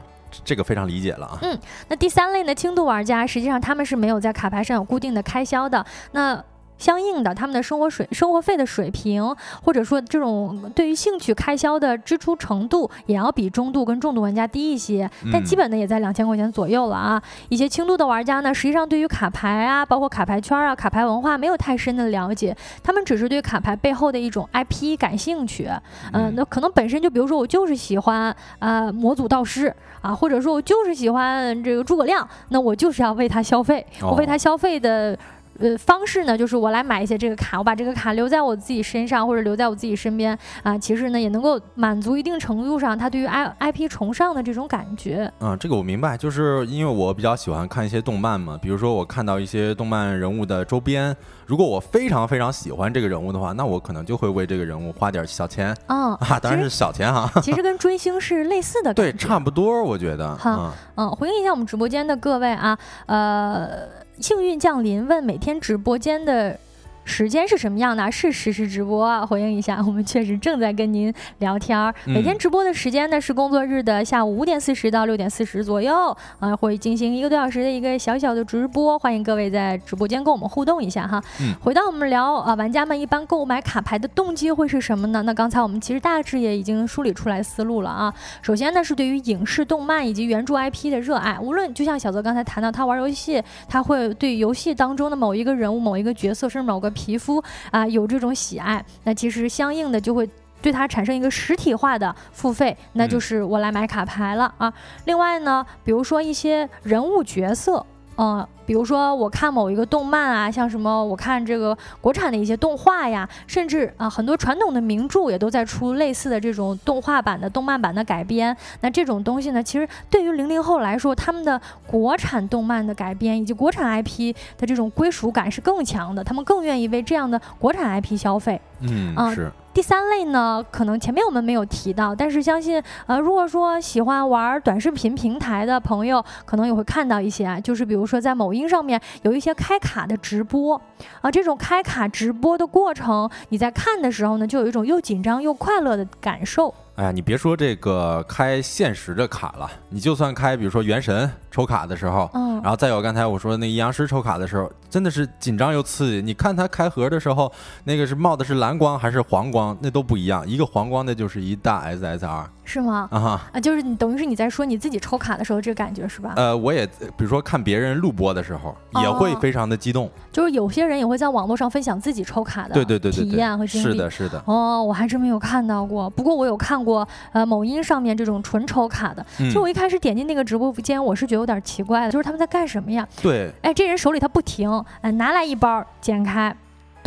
这个非常理解了啊。嗯，那第三类呢，轻度玩家，实际上他们是没有在卡牌上有固定的开销的。那相应的，他们的生活水、生活费的水平，或者说这种对于兴趣开销的支出程度，也要比中度跟重度玩家低一些。但基本呢，也在两千块钱左右了啊。一些轻度的玩家呢，实际上对于卡牌啊，包括卡牌圈啊、卡牌文化没有太深的了解，他们只是对卡牌背后的一种 IP 感兴趣。嗯，那可能本身就比如说我就是喜欢啊魔祖道师啊，或者说我就是喜欢这个诸葛亮，那我就是要为他消费，我为他消费的。呃，方式呢，就是我来买一些这个卡，我把这个卡留在我自己身上，或者留在我自己身边啊，其实呢，也能够满足一定程度上他对于 I I P 崇尚的这种感觉。嗯，这个我明白，就是因为我比较喜欢看一些动漫嘛，比如说我看到一些动漫人物的周边，如果我非常非常喜欢这个人物的话，那我可能就会为这个人物花点小钱。嗯啊，当然是小钱哈。其实跟追星是类似的。对，差不多，我觉得。好，嗯，回应一下我们直播间的各位啊，呃。幸运降临问每天直播间的。时间是什么样的？是实时直播啊！回应一下，我们确实正在跟您聊天儿。每天直播的时间呢是工作日的下午五点四十到六点四十左右，啊，会进行一个多小时的一个小小的直播，欢迎各位在直播间跟我们互动一下哈。嗯。回到我们聊啊，玩家们一般购买卡牌的动机会是什么呢？那刚才我们其实大致也已经梳理出来思路了啊。首先呢是对于影视、动漫以及原著 IP 的热爱，无论就像小泽刚才谈到，他玩游戏，他会对游戏当中的某一个人物、某一个角色，甚至某个。皮肤啊，有这种喜爱，那其实相应的就会对它产生一个实体化的付费，那就是我来买卡牌了啊。另外呢，比如说一些人物角色。嗯，比如说我看某一个动漫啊，像什么我看这个国产的一些动画呀，甚至啊很多传统的名著也都在出类似的这种动画版的动漫版的改编。那这种东西呢，其实对于零零后来说，他们的国产动漫的改编以及国产 IP 的这种归属感是更强的，他们更愿意为这样的国产 IP 消费。嗯，是。第三类呢，可能前面我们没有提到，但是相信，呃，如果说喜欢玩短视频平台的朋友，可能也会看到一些啊，就是比如说在某音上面有一些开卡的直播，啊，这种开卡直播的过程，你在看的时候呢，就有一种又紧张又快乐的感受。哎呀，你别说这个开现实的卡了，你就算开，比如说原神抽卡的时候，嗯，然后再有刚才我说那阴阳师抽卡的时候，真的是紧张又刺激。你看他开盒的时候，那个是冒的是蓝光还是黄光，那都不一样。一个黄光的就是一大 SSR。是吗？啊哈啊，就是你等于是你在说你自己抽卡的时候这个感觉是吧？呃，我也比如说看别人录播的时候也会非常的激动。就是有些人也会在网络上分享自己抽卡的对对对体验和经历。是的，是的。哦，我还真没有看到过。不过我有看过呃某音上面这种纯抽卡的。其实我一开始点进那个直播间，我是觉得有点奇怪的，就是他们在干什么呀？对。哎，这人手里他不停，哎，拿来一包剪开。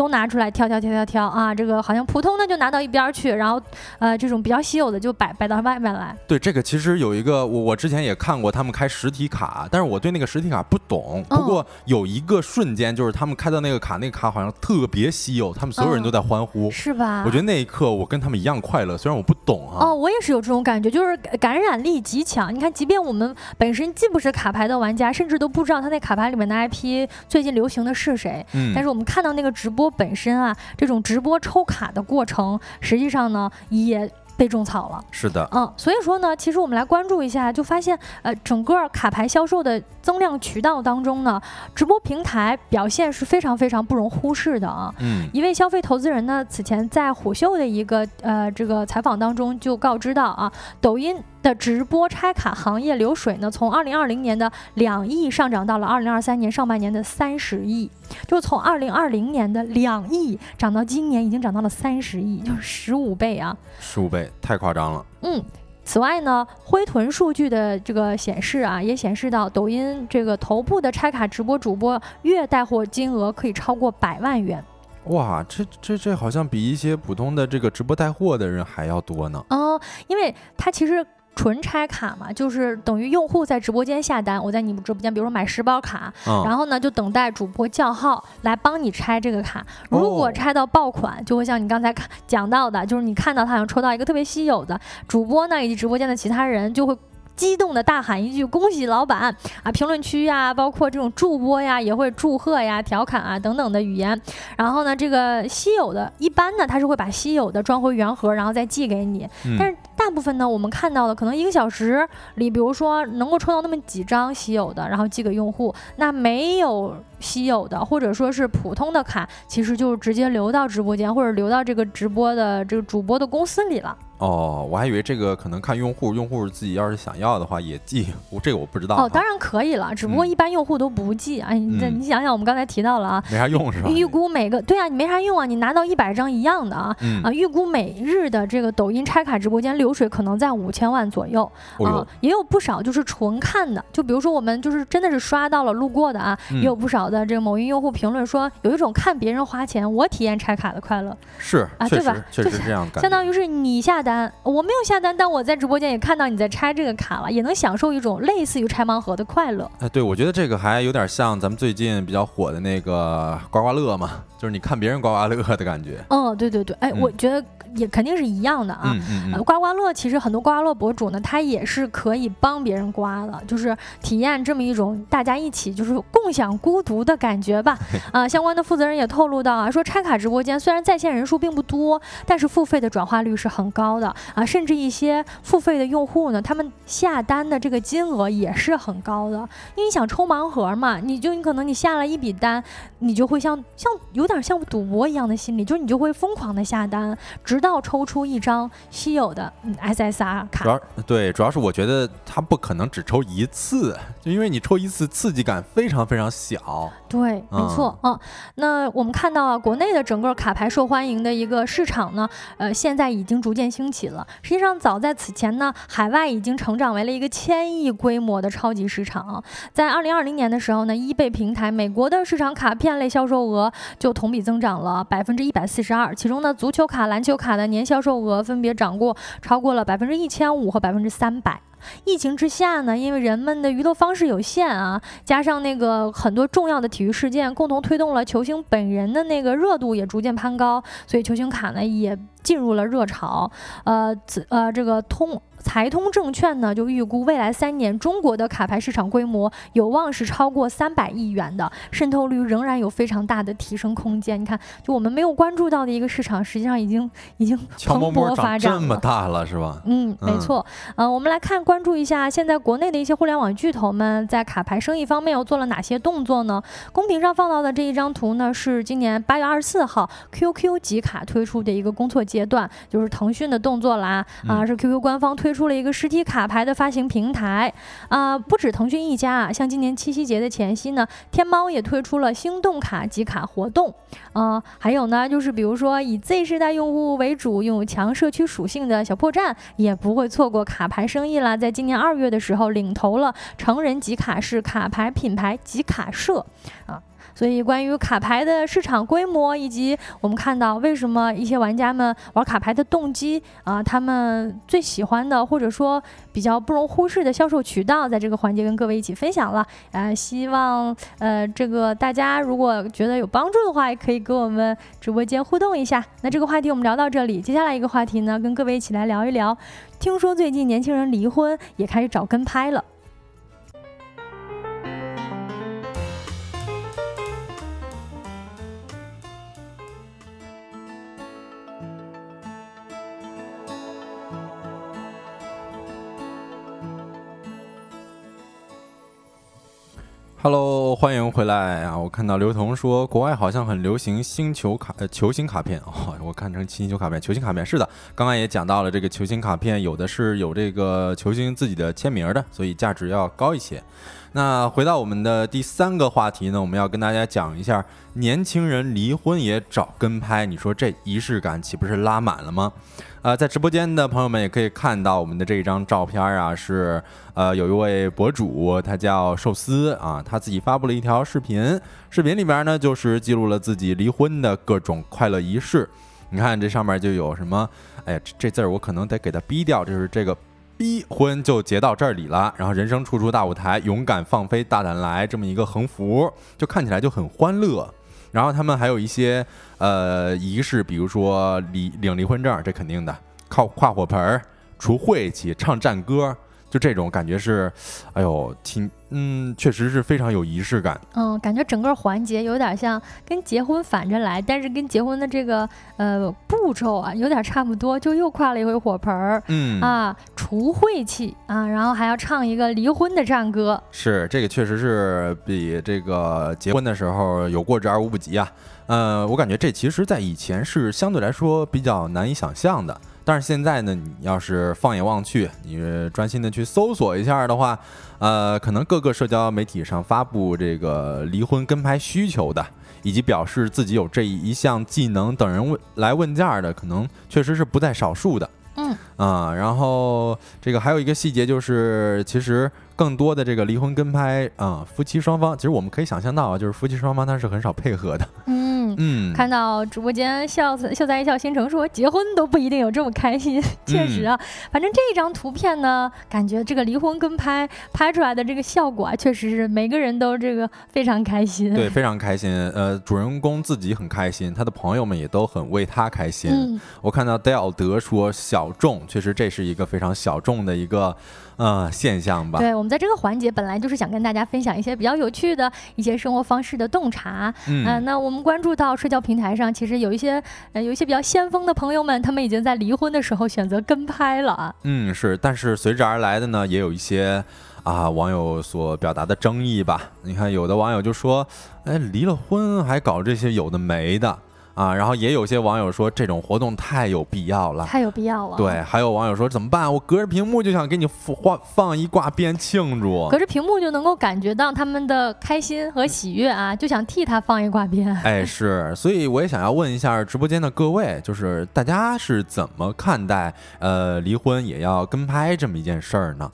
都拿出来挑挑挑挑挑啊！这个好像普通的就拿到一边去，然后呃，这种比较稀有的就摆摆到外面来。对，这个其实有一个我我之前也看过他们开实体卡，但是我对那个实体卡不懂。不过有一个瞬间，就是他们开到那个卡，那个卡好像特别稀有，他们所有人都在欢呼，是吧？我觉得那一刻我跟他们一样快乐，虽然我不懂啊。哦，我也是有这种感觉，就是感染力极强。你看，即便我们本身既不是卡牌的玩家，甚至都不知道他那卡牌里面的 IP 最近流行的是谁，嗯，但是我们看到那个直播本身啊。这种直播抽卡的过程，实际上呢也被种草了。是的，嗯，所以说呢，其实我们来关注一下，就发现，呃，整个卡牌销售的增量渠道当中呢，直播平台表现是非常非常不容忽视的啊。嗯，一位消费投资人呢，此前在虎嗅的一个呃这个采访当中就告知到啊，抖音的直播拆卡行业流水呢，从二零二零年的两亿上涨到了二零二三年上半年的三十亿，就从二零二零年的两亿涨到今年已经涨到了三十亿，就是十五倍啊！十五倍，太夸张了。嗯。此外呢，灰豚数据的这个显示啊，也显示到抖音这个头部的拆卡直播主播月带货金额可以超过百万元。哇，这这这好像比一些普通的这个直播带货的人还要多呢。嗯，因为它其实。纯拆卡嘛，就是等于用户在直播间下单，我在你们直播间，比如说买十包卡，然后呢就等待主播叫号来帮你拆这个卡。如果拆到爆款，就会像你刚才看讲到的，就是你看到他好像抽到一个特别稀有的，主播呢以及直播间的其他人就会。激动的大喊一句“恭喜老板啊！”评论区呀，包括这种助播呀，也会祝贺呀、调侃啊等等的语言。然后呢，这个稀有的，一般呢，他是会把稀有的装回原盒，然后再寄给你。但是大部分呢，我们看到的可能一个小时里，比如说能够抽到那么几张稀有的，然后寄给用户。那没有稀有的，或者说是普通的卡，其实就是直接流到直播间，或者流到这个直播的这个主播的公司里了。哦，我还以为这个可能看用户，用户自己要是想要的话也寄，我这个我不知道。哦，当然可以了，只不过一般用户都不寄。哎，你你想想，我们刚才提到了啊，没啥用是吧？预估每个对啊，你没啥用啊，你拿到一百张一样的啊啊，预估每日的这个抖音拆卡直播间流水可能在五千万左右啊，也有不少就是纯看的，就比如说我们就是真的是刷到了路过的啊，也有不少的这个某音用户评论说，有一种看别人花钱，我体验拆卡的快乐。是啊，对吧？确实这样感相当于是你下单，我没有。下单，但我在直播间也看到你在拆这个卡了，也能享受一种类似于拆盲盒的快乐。哎，对，我觉得这个还有点像咱们最近比较火的那个刮刮乐嘛，就是你看别人刮刮乐的感觉。嗯，对对对，哎，我觉得。也肯定是一样的啊，刮刮乐其实很多刮刮乐博主呢，他也是可以帮别人刮的，就是体验这么一种大家一起就是共享孤独的感觉吧。啊，相关的负责人也透露到啊，说拆卡直播间虽然在线人数并不多，但是付费的转化率是很高的啊，甚至一些付费的用户呢，他们下单的这个金额也是很高的，因为你想抽盲盒嘛，你就你可能你下了一笔单，你就会像像有点像赌博一样的心理，就是你就会疯狂的下单，直。到抽出一张稀有的 SSR 卡，主要对，主要是我觉得他不可能只抽一次，就因为你抽一次刺激感非常非常小。对，没错啊。那我们看到啊，国内的整个卡牌受欢迎的一个市场呢，呃，现在已经逐渐兴起了。实际上，早在此前呢，海外已经成长为了一个千亿规模的超级市场。在二零二零年的时候呢，易贝平台美国的市场卡片类销售额就同比增长了百分之一百四十二，其中呢，足球卡、篮球卡。卡的年销售额分别涨过超过了百分之一千五和百分之三百。疫情之下呢，因为人们的娱乐方式有限啊，加上那个很多重要的体育事件共同推动了球星本人的那个热度也逐渐攀高，所以球星卡呢也进入了热潮。呃，呃，这个通。财通证券呢，就预估未来三年中国的卡牌市场规模有望是超过三百亿元的，渗透率仍然有非常大的提升空间。你看，就我们没有关注到的一个市场，实际上已经已经蓬勃发展这么大了，是吧？嗯，没错。呃，我们来看关注一下现在国内的一些互联网巨头们在卡牌生意方面又做了哪些动作呢？公屏上放到的这一张图呢，是今年八月二十四号 QQ 集卡推出的一个工作阶段，就是腾讯的动作啦。啊，是 QQ 官方推。推出了一个实体卡牌的发行平台。啊，不止腾讯一家啊，像今年七夕节的前夕呢，天猫也推出了星动卡集卡活动。啊，还有呢，就是比如说以 Z 世代用户为主、拥有强社区属性的小破站，也不会错过卡牌生意啦，在今年二月的时候，领投了成人集卡式卡牌品牌集卡社。啊。所以，关于卡牌的市场规模，以及我们看到为什么一些玩家们玩卡牌的动机啊，他们最喜欢的或者说比较不容忽视的销售渠道，在这个环节跟各位一起分享了。啊，希望呃这个大家如果觉得有帮助的话，也可以跟我们直播间互动一下。那这个话题我们聊到这里，接下来一个话题呢，跟各位一起来聊一聊。听说最近年轻人离婚也开始找跟拍了。Hello，欢迎回来啊！我看到刘彤说国外好像很流行星球卡呃球星卡片哦，我看成星球卡片、球星卡片是的。刚刚也讲到了这个球星卡片，有的是有这个球星自己的签名的，所以价值要高一些。那回到我们的第三个话题呢，我们要跟大家讲一下年轻人离婚也找跟拍，你说这仪式感岂不是拉满了吗？呃，在直播间的朋友们也可以看到我们的这一张照片啊，是呃有一位博主，他叫寿司啊，他自己发布了一条视频，视频里边呢就是记录了自己离婚的各种快乐仪式。你看这上面就有什么，哎呀，这字儿我可能得给他逼掉，就是这个逼婚就结到这里了，然后人生处处大舞台，勇敢放飞大胆来这么一个横幅，就看起来就很欢乐。然后他们还有一些呃仪式，比如说离领离婚证，这肯定的；靠跨火盆儿、除晦气、唱战歌，就这种感觉是，哎呦，挺嗯，确实是非常有仪式感。嗯，感觉整个环节有点像跟结婚反着来，但是跟结婚的这个呃步骤啊有点差不多，就又跨了一回火盆儿，嗯啊，除晦气啊，然后还要唱一个离婚的战歌。是这个，确实是比这个结婚的时候有过之而无不及啊。呃，我感觉这其实在以前是相对来说比较难以想象的，但是现在呢，你要是放眼望去，你专心的去搜索一下的话，呃，可能各个社交媒体上发布这个离婚跟拍需求的，以及表示自己有这一项技能等人问来问价的，可能确实是不在少数的。嗯啊，然后这个还有一个细节就是，其实更多的这个离婚跟拍啊，夫妻双方，其实我们可以想象到啊，就是夫妻双方他是很少配合的。嗯。嗯，看到直播间笑笑在一笑新城说结婚都不一定有这么开心，确实啊，反正这张图片呢，感觉这个离婚跟拍拍出来的这个效果啊，确实是每个人都这个非常开心。对，非常开心。呃，主人公自己很开心，他的朋友们也都很为他开心。嗯，我看到戴奥德说小众，确实这是一个非常小众的一个呃现象吧。对，我们在这个环节本来就是想跟大家分享一些比较有趣的一些生活方式的洞察。嗯、呃那我们关注到社交平台上，其实有一些呃有一些比较先锋的朋友们，他们已经在离婚的时候选择跟拍了啊。嗯，是，但是随之而来的呢，也有一些啊网友所表达的争议吧。你看，有的网友就说，哎，离了婚还搞这些有的没的啊，然后也有些网友说这种活动太有必要了。太有必要了。对，还有网友说怎么办？我隔着屏幕就想给你放放一挂鞭庆祝。隔着屏幕就能够感觉到他们的开心和喜悦啊，就想替他放一挂鞭。哎，是，所以我也想要问一下直播间的各位，就是大家是怎么看待呃离婚也要跟拍这么一件事儿呢？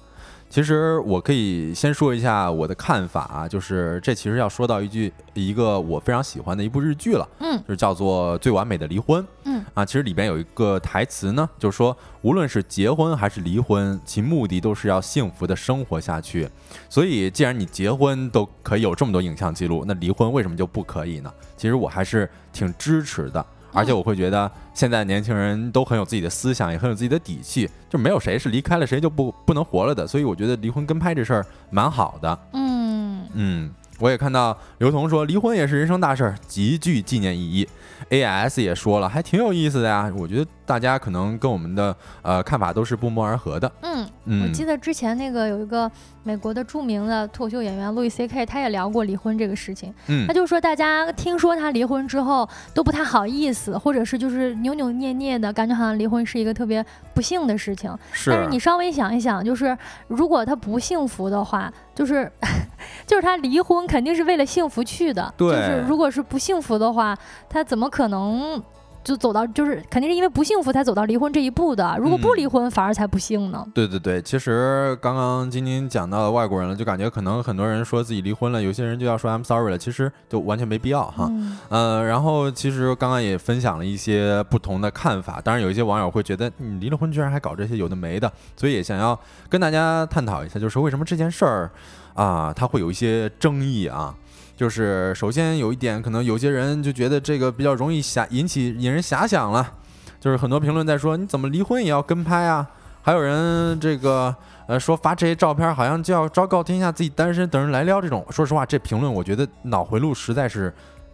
其实我可以先说一下我的看法啊，就是这其实要说到一句一个我非常喜欢的一部日剧了，嗯就是叫做《最完美的离婚》。嗯啊，其实里边有一个台词呢，就是说无论是结婚还是离婚，其目的都是要幸福的生活下去。所以，既然你结婚都可以有这么多影像记录，那离婚为什么就不可以呢？其实我还是挺支持的。而且我会觉得，现在年轻人都很有自己的思想，也很有自己的底气，就没有谁是离开了谁就不不能活了的。所以我觉得离婚跟拍这事儿蛮好的。嗯嗯，我也看到刘同说离婚也是人生大事儿，极具纪念意义。AS 也说了，还挺有意思的呀。我觉得大家可能跟我们的呃看法都是不谋而合的。嗯，我嗯，记得之前那个有一个美国的著名的脱口秀演员路易 C K，他也聊过离婚这个事情。嗯他就说，大家听说他离婚之后都不太好意思，或者是就是扭扭捏捏的感觉，好像离婚是一个特别不幸的事情。是，但是你稍微想一想，就是如果他不幸福的话，就是 就是他离婚肯定是为了幸福去的。对就是如果是不幸福的话，他怎么可能就走到就是肯定是因为不幸福才走到离婚这一步的？如果不嗯离婚，反而才不幸呢。对对对，其实刚刚晶晶讲到外国人了，就感觉可能很多人说自己离婚了，有些人就要说 I'm sorry 了，其实就完全没必要哈。嗯呃，然后其实刚刚也分享了一些不同的看法，当然有一些网友会觉得你离了婚居然还搞这些有的没的，所以也想要跟大家探讨一下，就是为什么这件事儿啊，它会有一些争议啊。就是首先有一点，可能有些人就觉得这个比较容易遐引起引人遐想了，就是很多评论在说你怎么离婚也要跟拍啊，还有人这个呃说发这些照片好像就要昭告天下自己单身，等人来撩这种。说实话，这评论我觉得脑回路实在是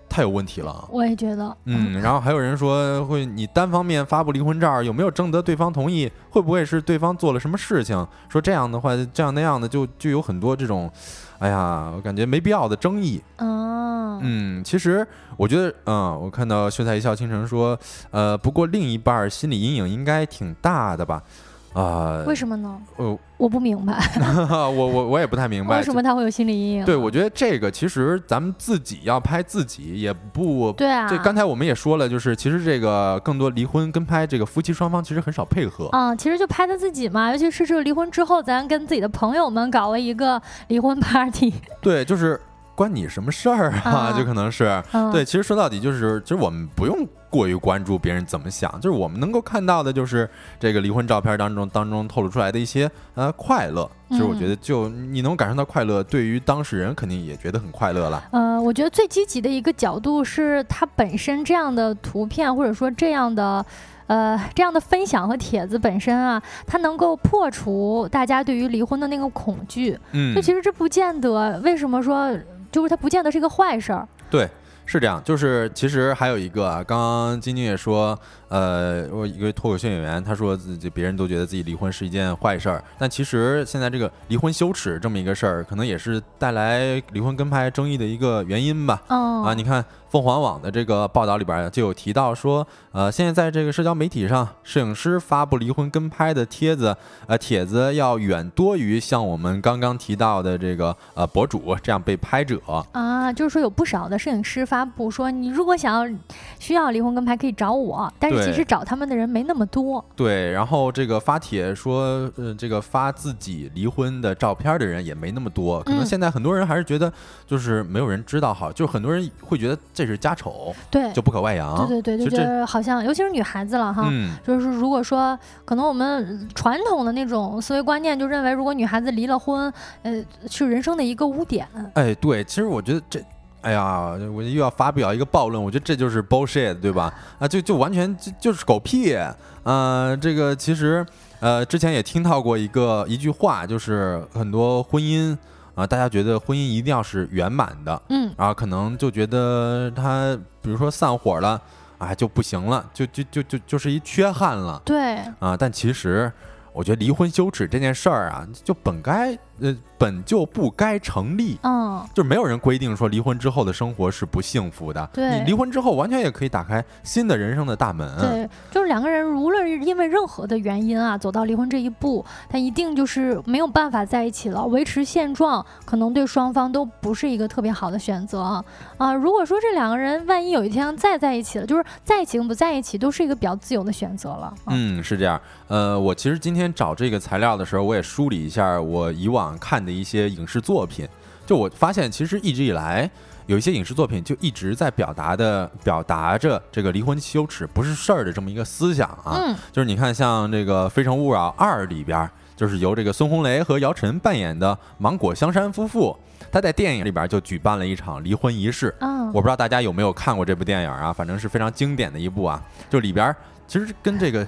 太有问题了。我也觉得，嗯，然后还有人说会你单方面发布离婚照，有没有征得对方同意？会不会是对方做了什么事情？说这样的话，这样那样的，就就有很多这种，哎呀，我感觉没必要的争议。哦，嗯，其实我觉得，嗯，我看到秀才一笑倾城说，呃，不过另一半心理阴影应该挺大的吧？啊，为什么呢？呃，我不明白，我我我也不太明白为什么他会有心理阴影。对，我觉得这个其实咱们自己要拍自己也不对啊。这刚才我们也说了，就是其实这个更多离婚跟拍这个夫妻双方其实很少配合嗯。其实就拍他自己嘛，尤其是这个离婚之后，咱跟自己的朋友们搞了一个离婚 party。对，就是关你什么事儿啊？就可能是对。其实说到底就是，其实我们不用。过于关注别人怎么想，就是我们能够看到的，就是这个离婚照片当中当中透露出来的一些呃快乐。其实我觉得，就你能感受到快乐，对于当事人肯定也觉得很快乐了。呃，我觉得最积极的一个角度是，它本身这样的图片或者说这样的呃这样的分享和帖子本身啊，它能够破除大家对于离婚的那个恐惧。嗯，就其实这不见得，为什么说就是它不见得是一个坏事儿？对。是这样，就是其实还有一个啊，刚刚晶晶也说，呃，我一个脱口秀演员，他说自己别人都觉得自己离婚是一件坏事儿，但其实现在这个离婚羞耻这么一个事儿，可能也是带来离婚跟拍争议的一个原因吧。哦，啊，你看。凤凰网的这个报道里边就有提到说，呃，现在在这个社交媒体上，摄影师发布离婚跟拍的帖子，呃，帖子要远多于像我们刚刚提到的这个呃博主这样被拍者啊，就是说有不少的摄影师发布说，你如果想要需要离婚跟拍可以找我，但是其实找他们的人没那么多。对，然后这个发帖说，呃，这个发自己离婚的照片的人也没那么多，可能现在很多人还是觉得就是没有人知道好，就很多人会觉得这。这是家丑，对，就不可外扬。对对对，就觉得好像，尤其是女孩子了哈，就是如果说可能我们传统的那种思维观念，就认为如果女孩子离了婚，呃，是人生的一个污点。哎，对，其实我觉得这，哎呀，我又要发表一个暴论，我觉得这就是 bullshit，对吧？啊，就就完全就就是狗屁。呃，这个其实，呃，之前也听到过一个一句话，就是很多婚姻。啊，大家觉得婚姻一定要是圆满的，嗯，然后可能就觉得他，比如说散伙了，啊，就不行了，就就就就就是一缺憾了，对，啊，但其实我觉得离婚羞耻这件事儿啊，就本该。呃，本就不该成立，嗯，就是没有人规定说离婚之后的生活是不幸福的。对，你离婚之后完全也可以打开新的人生的大门。对，就是两个人无论因为任何的原因啊，走到离婚这一步，他一定就是没有办法在一起了。维持现状，可能对双方都不是一个特别好的选择啊。如果说这两个人万一有一天再在一起了，就是在一起跟不在一起都是一个比较自由的选择了。嗯，是这样。呃，我其实今天找这个材料的时候，我也梳理一下我以往。看的一些影视作品，就我发现，其实一直以来有一些影视作品就一直在表达的表达着这个离婚羞耻不是事儿的这么一个思想啊。嗯，就是你看，像这个《非诚勿扰二》里边，就是由这个孙红雷和姚晨扮演的芒果香山夫妇，他在电影里边就举办了一场离婚仪式。嗯，我不知道大家有没有看过这部电影啊，反正是非常经典的一部啊。就里边其实跟这个。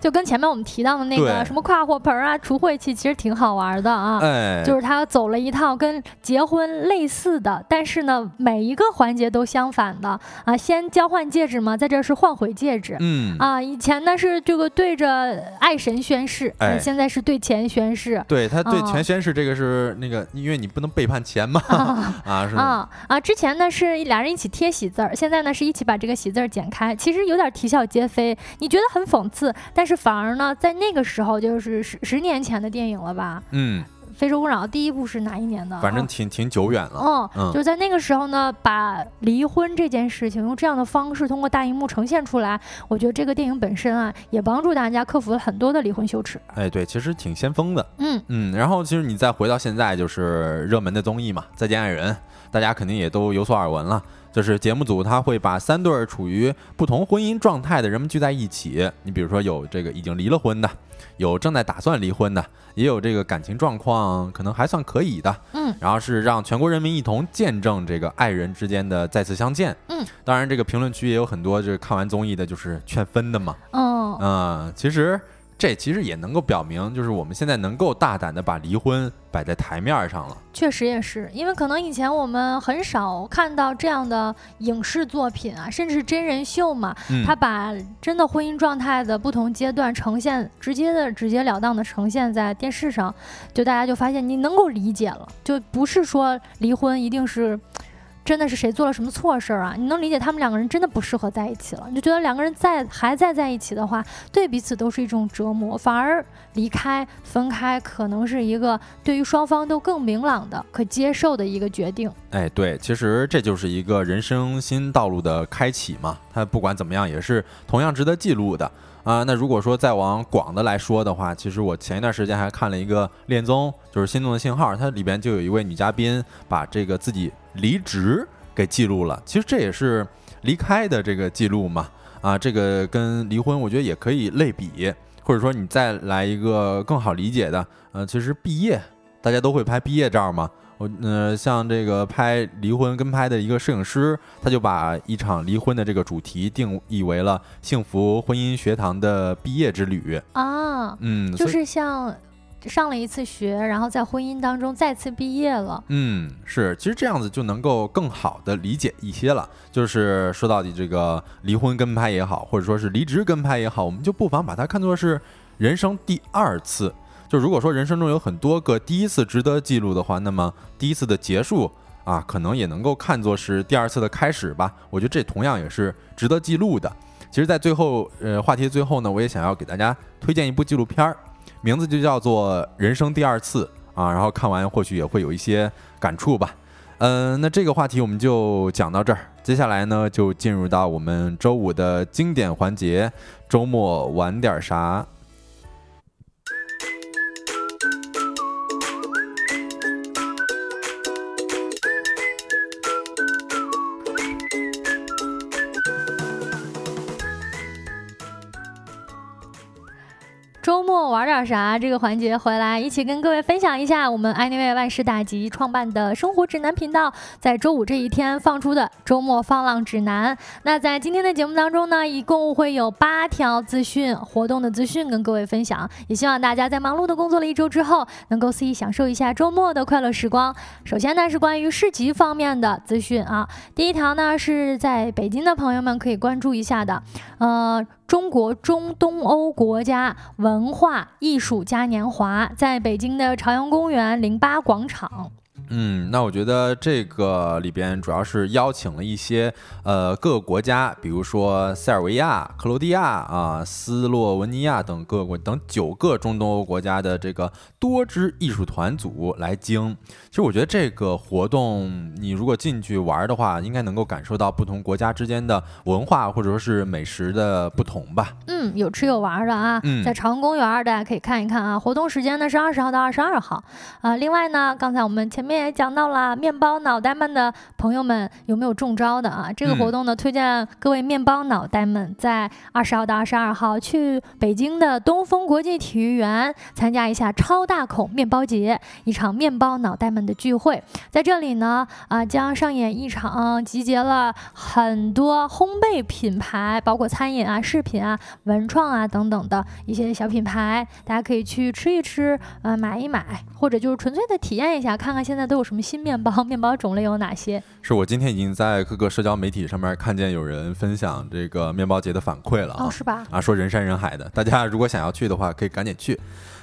就跟前面我们提到的那个什么跨火盆啊、除晦气，其实挺好玩的啊。哎，就是他走了一套跟结婚类似的，但是呢，每一个环节都相反的啊。先交换戒指嘛，在这是换回戒指。嗯啊，以前呢是这个对着爱神宣誓，哎，现在是对钱宣誓。对他对钱宣誓，这个是那个，因为你不能背叛钱嘛。啊 是啊啊，之前呢是俩人一起贴喜字儿，现在呢是一起把这个喜字儿剪开，其实有点啼笑皆非，你觉得很讽刺，但是。是反而呢，在那个时候，就是十十年前的电影了吧？嗯，《非诚勿扰》第一部是哪一年的？反正挺挺久远了。嗯，就在那个时候呢，把离婚这件事情用这样的方式通过大荧幕呈现出来，我觉得这个电影本身啊，也帮助大家克服了很多的离婚羞耻。哎，对，其实挺先锋的。嗯嗯，然后其实你再回到现在，就是热门的综艺嘛，《再见爱人》，大家肯定也都有所耳闻了。就是节目组他会把三对处于不同婚姻状态的人们聚在一起，你比如说有这个已经离了婚的，有正在打算离婚的，也有这个感情状况可能还算可以的，嗯，然后是让全国人民一同见证这个爱人之间的再次相见，嗯，当然这个评论区也有很多就是看完综艺的就是劝分的嘛，嗯，嗯，其实。这其实也能够表明，就是我们现在能够大胆的把离婚摆在台面上了。确实也是，因为可能以前我们很少看到这样的影视作品啊，甚至真人秀嘛，他把真的婚姻状态的不同阶段呈现，直接的、直截了当的呈现在电视上，就大家就发现你能够理解了，就不是说离婚一定是。真的是谁做了什么错事儿啊？你能理解他们两个人真的不适合在一起了？你就觉得两个人在还在在一起的话，对彼此都是一种折磨，反而离开分开可能是一个对于双方都更明朗的、可接受的一个决定。哎，对，其实这就是一个人生新道路的开启嘛。它不管怎么样，也是同样值得记录的啊。那如果说再往广的来说的话，其实我前一段时间还看了一个恋综，就是《心动的信号》，它里边就有一位女嘉宾把这个自己。离职给记录了，其实这也是离开的这个记录嘛，啊，这个跟离婚我觉得也可以类比，或者说你再来一个更好理解的，呃，其实毕业大家都会拍毕业照嘛，我呃像这个拍离婚跟拍的一个摄影师，他就把一场离婚的这个主题定义为了幸福婚姻学堂的毕业之旅。啊，嗯，就是像。上了一次学，然后在婚姻当中再次毕业了。嗯，是，其实这样子就能够更好的理解一些了。就是说到底，这个离婚跟拍也好，或者说是离职跟拍也好，我们就不妨把它看作是人生第二次。就如果说人生中有很多个第一次值得记录的话，那么第一次的结束啊，可能也能够看作是第二次的开始吧。我觉得这同样也是值得记录的。其实，在最后，呃，话题最后呢，我也想要给大家推荐一部纪录片儿。名字就叫做《人生第二次》啊，然后看完或许也会有一些感触吧。嗯，那这个话题我们就讲到这儿，接下来呢就进入到我们周五的经典环节——周末玩点啥。玩点啥？这个环节回来，一起跟各位分享一下我们 Anyway 万事大吉创办的生活指南频道，在周五这一天放出的周末放浪指南。那在今天的节目当中呢，一共会有八条资讯活动的资讯跟各位分享，也希望大家在忙碌的工作了一周之后，能够肆意享受一下周末的快乐时光。首先呢，是关于市集方面的资讯啊，第一条呢是在北京的朋友们可以关注一下的，呃。中国中东欧国家文化艺术嘉年华在北京的朝阳公园零八广场。嗯，那我觉得这个里边主要是邀请了一些呃各个国家，比如说塞尔维亚、克罗地亚啊、斯洛文尼亚等各国等九个中东欧国家的这个多支艺术团组来京。其实我觉得这个活动，你如果进去玩的话，应该能够感受到不同国家之间的文化或者说是美食的不同吧。嗯，有吃有玩的啊，在朝阳公园大家可以看一看啊。活动时间呢是二十号到二十二号啊。另外呢，刚才我们前面。也讲到了面包脑袋们的朋友们有没有中招的啊？这个活动呢，推荐各位面包脑袋们在二十号到二十二号去北京的东风国际体育园参加一下超大孔面包节，一场面包脑袋们的聚会。在这里呢，啊，将上演一场集结了很多烘焙品牌，包括餐饮啊、饰品啊、文创啊等等的一些小品牌，大家可以去吃一吃，呃，买一买，或者就是纯粹的体验一下，看看现在。都有什么新面包？面包种类有哪些？是我今天已经在各个社交媒体上面看见有人分享这个面包节的反馈了啊，是吧？啊，说人山人海的，大家如果想要去的话，可以赶紧去。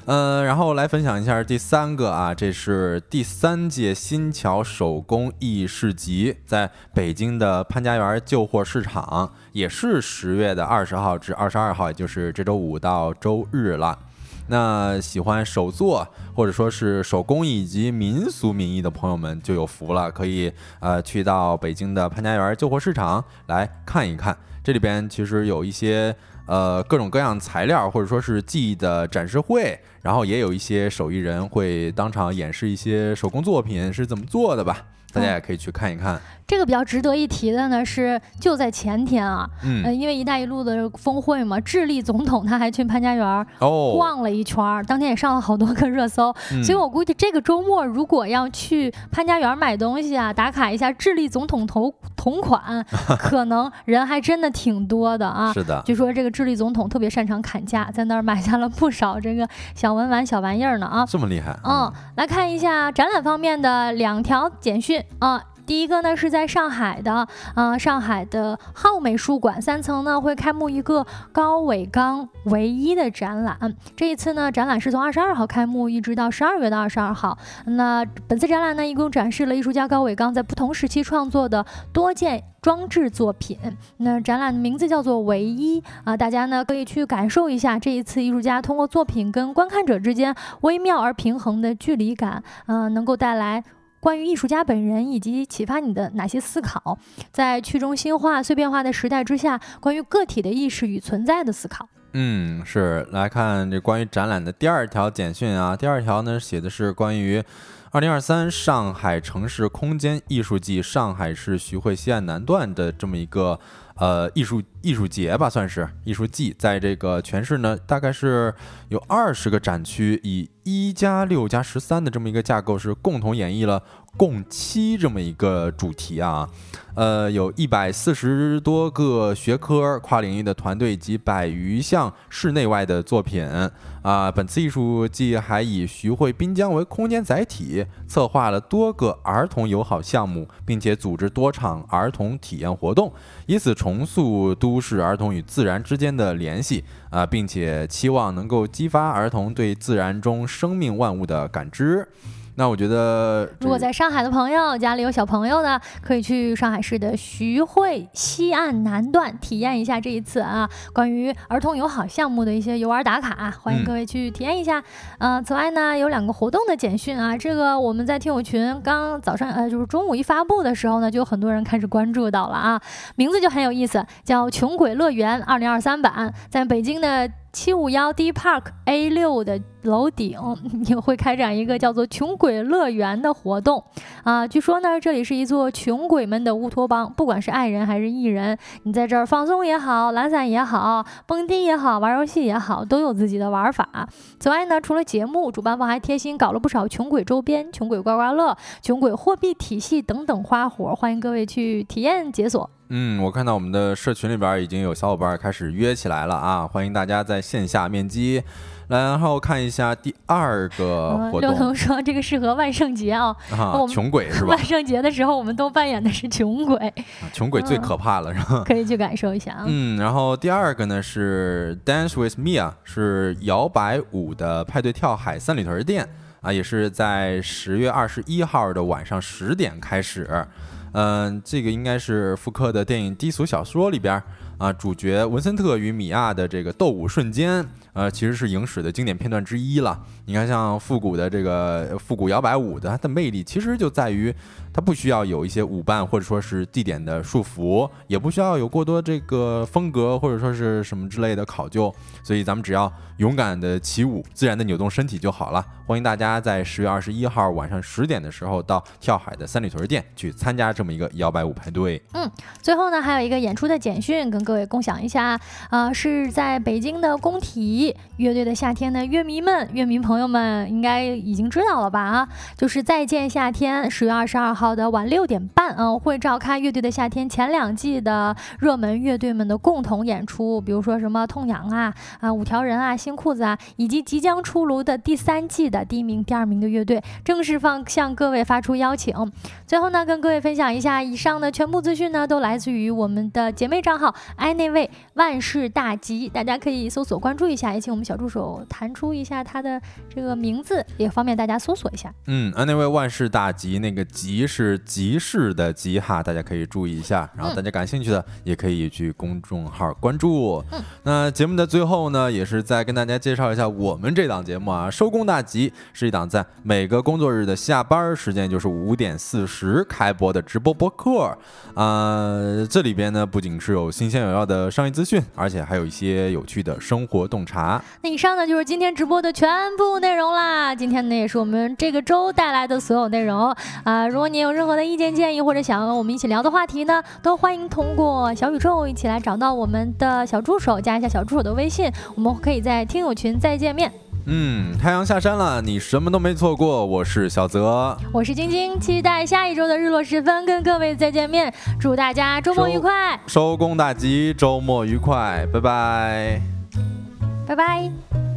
嗯，然后来分享一下第三个啊，这是第三届新桥手工艺市集，在北京的潘家园旧货市场，也是十月的二十号至二十二号，也就是这周五到周日了。那喜欢手作或者说是手工艺以及民俗民艺的朋友们就有福了，可以呃去到北京的潘家园旧货市场来看一看。这里边其实有一些呃各种各样材料或者说是技艺的展示会，然后也有一些手艺人会当场演示一些手工作品是怎么做的吧。大家也可以去看一看。这个比较值得一提的呢是，就在前天啊，嗯，因为“一带一路”的峰会嘛，智利总统他还去潘家园哦逛了一圈儿，当天也上了好多个热搜。所以我估计这个周末如果要去潘家园买东西啊，打卡一下智利总统同同款，可能人还真的挺多的啊。是的，据说这个智利总统特别擅长砍价，在那儿买下了不少这个小文玩、小玩意儿呢啊。这么厉害？嗯，来看一下展览方面的两条简讯啊。第一个呢是在上海的，呃，上海的浩美术馆三层呢会开幕一个高伟刚唯一的展览。这一次呢，展览是从二十二号开幕，一直到十二月的二十二号。那本次展览呢，一共展示了艺术家高伟刚在不同时期创作的多件装置作品。那展览的名字叫做“唯一”啊，大家呢可以去感受一下这一次艺术家通过作品跟观看者之间微妙而平衡的距离感，嗯，能够带来。关于艺术家本人以及启发你的哪些思考，在去中心化、碎片化的时代之下，关于个体的意识与存在的思考。嗯，是来看这关于展览的第二条简讯啊。第二条呢写的是关于二零二三上海城市空间艺术季上海市徐汇西岸南段的这么一个。呃，艺术艺术节吧，算是艺术季，在这个全市呢，大概是有二十个展区，以一加六加十三的这么一个架构，是共同演绎了共七这么一个主题啊。呃，有一百四十多个学科、跨领域的团队及百余项室内外的作品啊。本次艺术季还以徐汇滨江为空间载体，策划了多个儿童友好项目，并且组织多场儿童体验活动，以此重重塑都市儿童与自然之间的联系啊，并且期望能够激发儿童对自然中生命万物的感知。那我觉得，如果在上海的朋友家里有小朋友的，可以去上海市的徐汇西岸南段体验一下这一次啊关于儿童友好项目的一些游玩打卡，欢迎各位去体验一下。呃，此外呢，有两个活动的简讯啊，这个我们在听友群刚早上呃就是中午一发布的时候呢，就有很多人开始关注到了啊，名字就很有意思，叫穷鬼乐园二零二三版，在北京的。七五幺 D Park A 六的楼顶 也会开展一个叫做“穷鬼乐园”的活动啊！据说呢，这里是一座穷鬼们的乌托邦，不管是爱人还是艺人，你在这儿放松也好，懒散也好，蹦迪也好，玩游戏也好，都有自己的玩法。此外呢，除了节目，主办方还贴心搞了不少穷鬼周边、穷鬼刮刮乐、穷鬼货币体系等等花活，欢迎各位去体验解锁。嗯，我看到我们的社群里边已经有小伙伴开始约起来了啊！欢迎大家在线下面基，然后看一下第二个活动。刘彤说这个适合万圣节啊，啊穷鬼是吧？万圣节的时候我们都扮演的是穷鬼，穷鬼最可怕了是吧？可以去感受一下啊。嗯，然后第二个呢是 Dance with Me 啊是摇摆舞的派对跳海三里屯店啊，也是在十月二十一号的晚上十点开始。嗯，这个应该是复刻的电影《低俗小说》里边啊，主角文森特与米娅的这个斗舞瞬间，呃，其实是影史的经典片段之一了。你看，像复古的这个复古摇摆舞的，它的魅力其实就在于。它不需要有一些舞伴或者说是地点的束缚，也不需要有过多这个风格或者说是什么之类的考究，所以咱们只要勇敢的起舞，自然的扭动身体就好了。欢迎大家在十月二十一号晚上十点的时候到跳海的三里屯店去参加这么一个摇摆舞派对。嗯，最后呢还有一个演出的简讯跟各位共享一下，啊，是在北京的工体乐队的夏天的乐迷们、乐迷朋友们应该已经知道了吧？啊，就是再见夏天，十月二十二号。好的，晚六点半，嗯，会召开乐队的夏天前两季的热门乐队们的共同演出，比如说什么痛痒啊，啊，五条人啊，新裤子啊，以及即将出炉的第三季的第一名、第二名的乐队，正式放向各位发出邀请。最后呢，跟各位分享一下，以上的全部资讯呢，都来自于我们的姐妹账号“爱那位万事大吉”，大家可以搜索关注一下，也请我们小助手弹出一下他的这个名字，也方便大家搜索一下。嗯，爱那位万事大吉，那个吉是。是集市的集哈，大家可以注意一下。然后大家感兴趣的也可以去公众号关注。那节目的最后呢，也是再跟大家介绍一下我们这档节目啊，收工大吉是一档在每个工作日的下班时间，就是五点四十开播的直播播客啊。这里边呢，不仅是有新鲜有料的商业资讯，而且还有一些有趣的生活洞察。那以上呢就是今天直播的全部内容啦。今天呢也是我们这个周带来的所有内容啊。如果你有任何的意见建议或者想要我们一起聊的话题呢，都欢迎通过小宇宙一起来找到我们的小助手，加一下小助手的微信，我们可以在听友群再见面。嗯，太阳下山了，你什么都没错过。我是小泽，我是晶晶，期待下一周的日落时分跟各位再见面。祝大家周末愉快，收工大吉，周末愉快，拜拜，拜拜。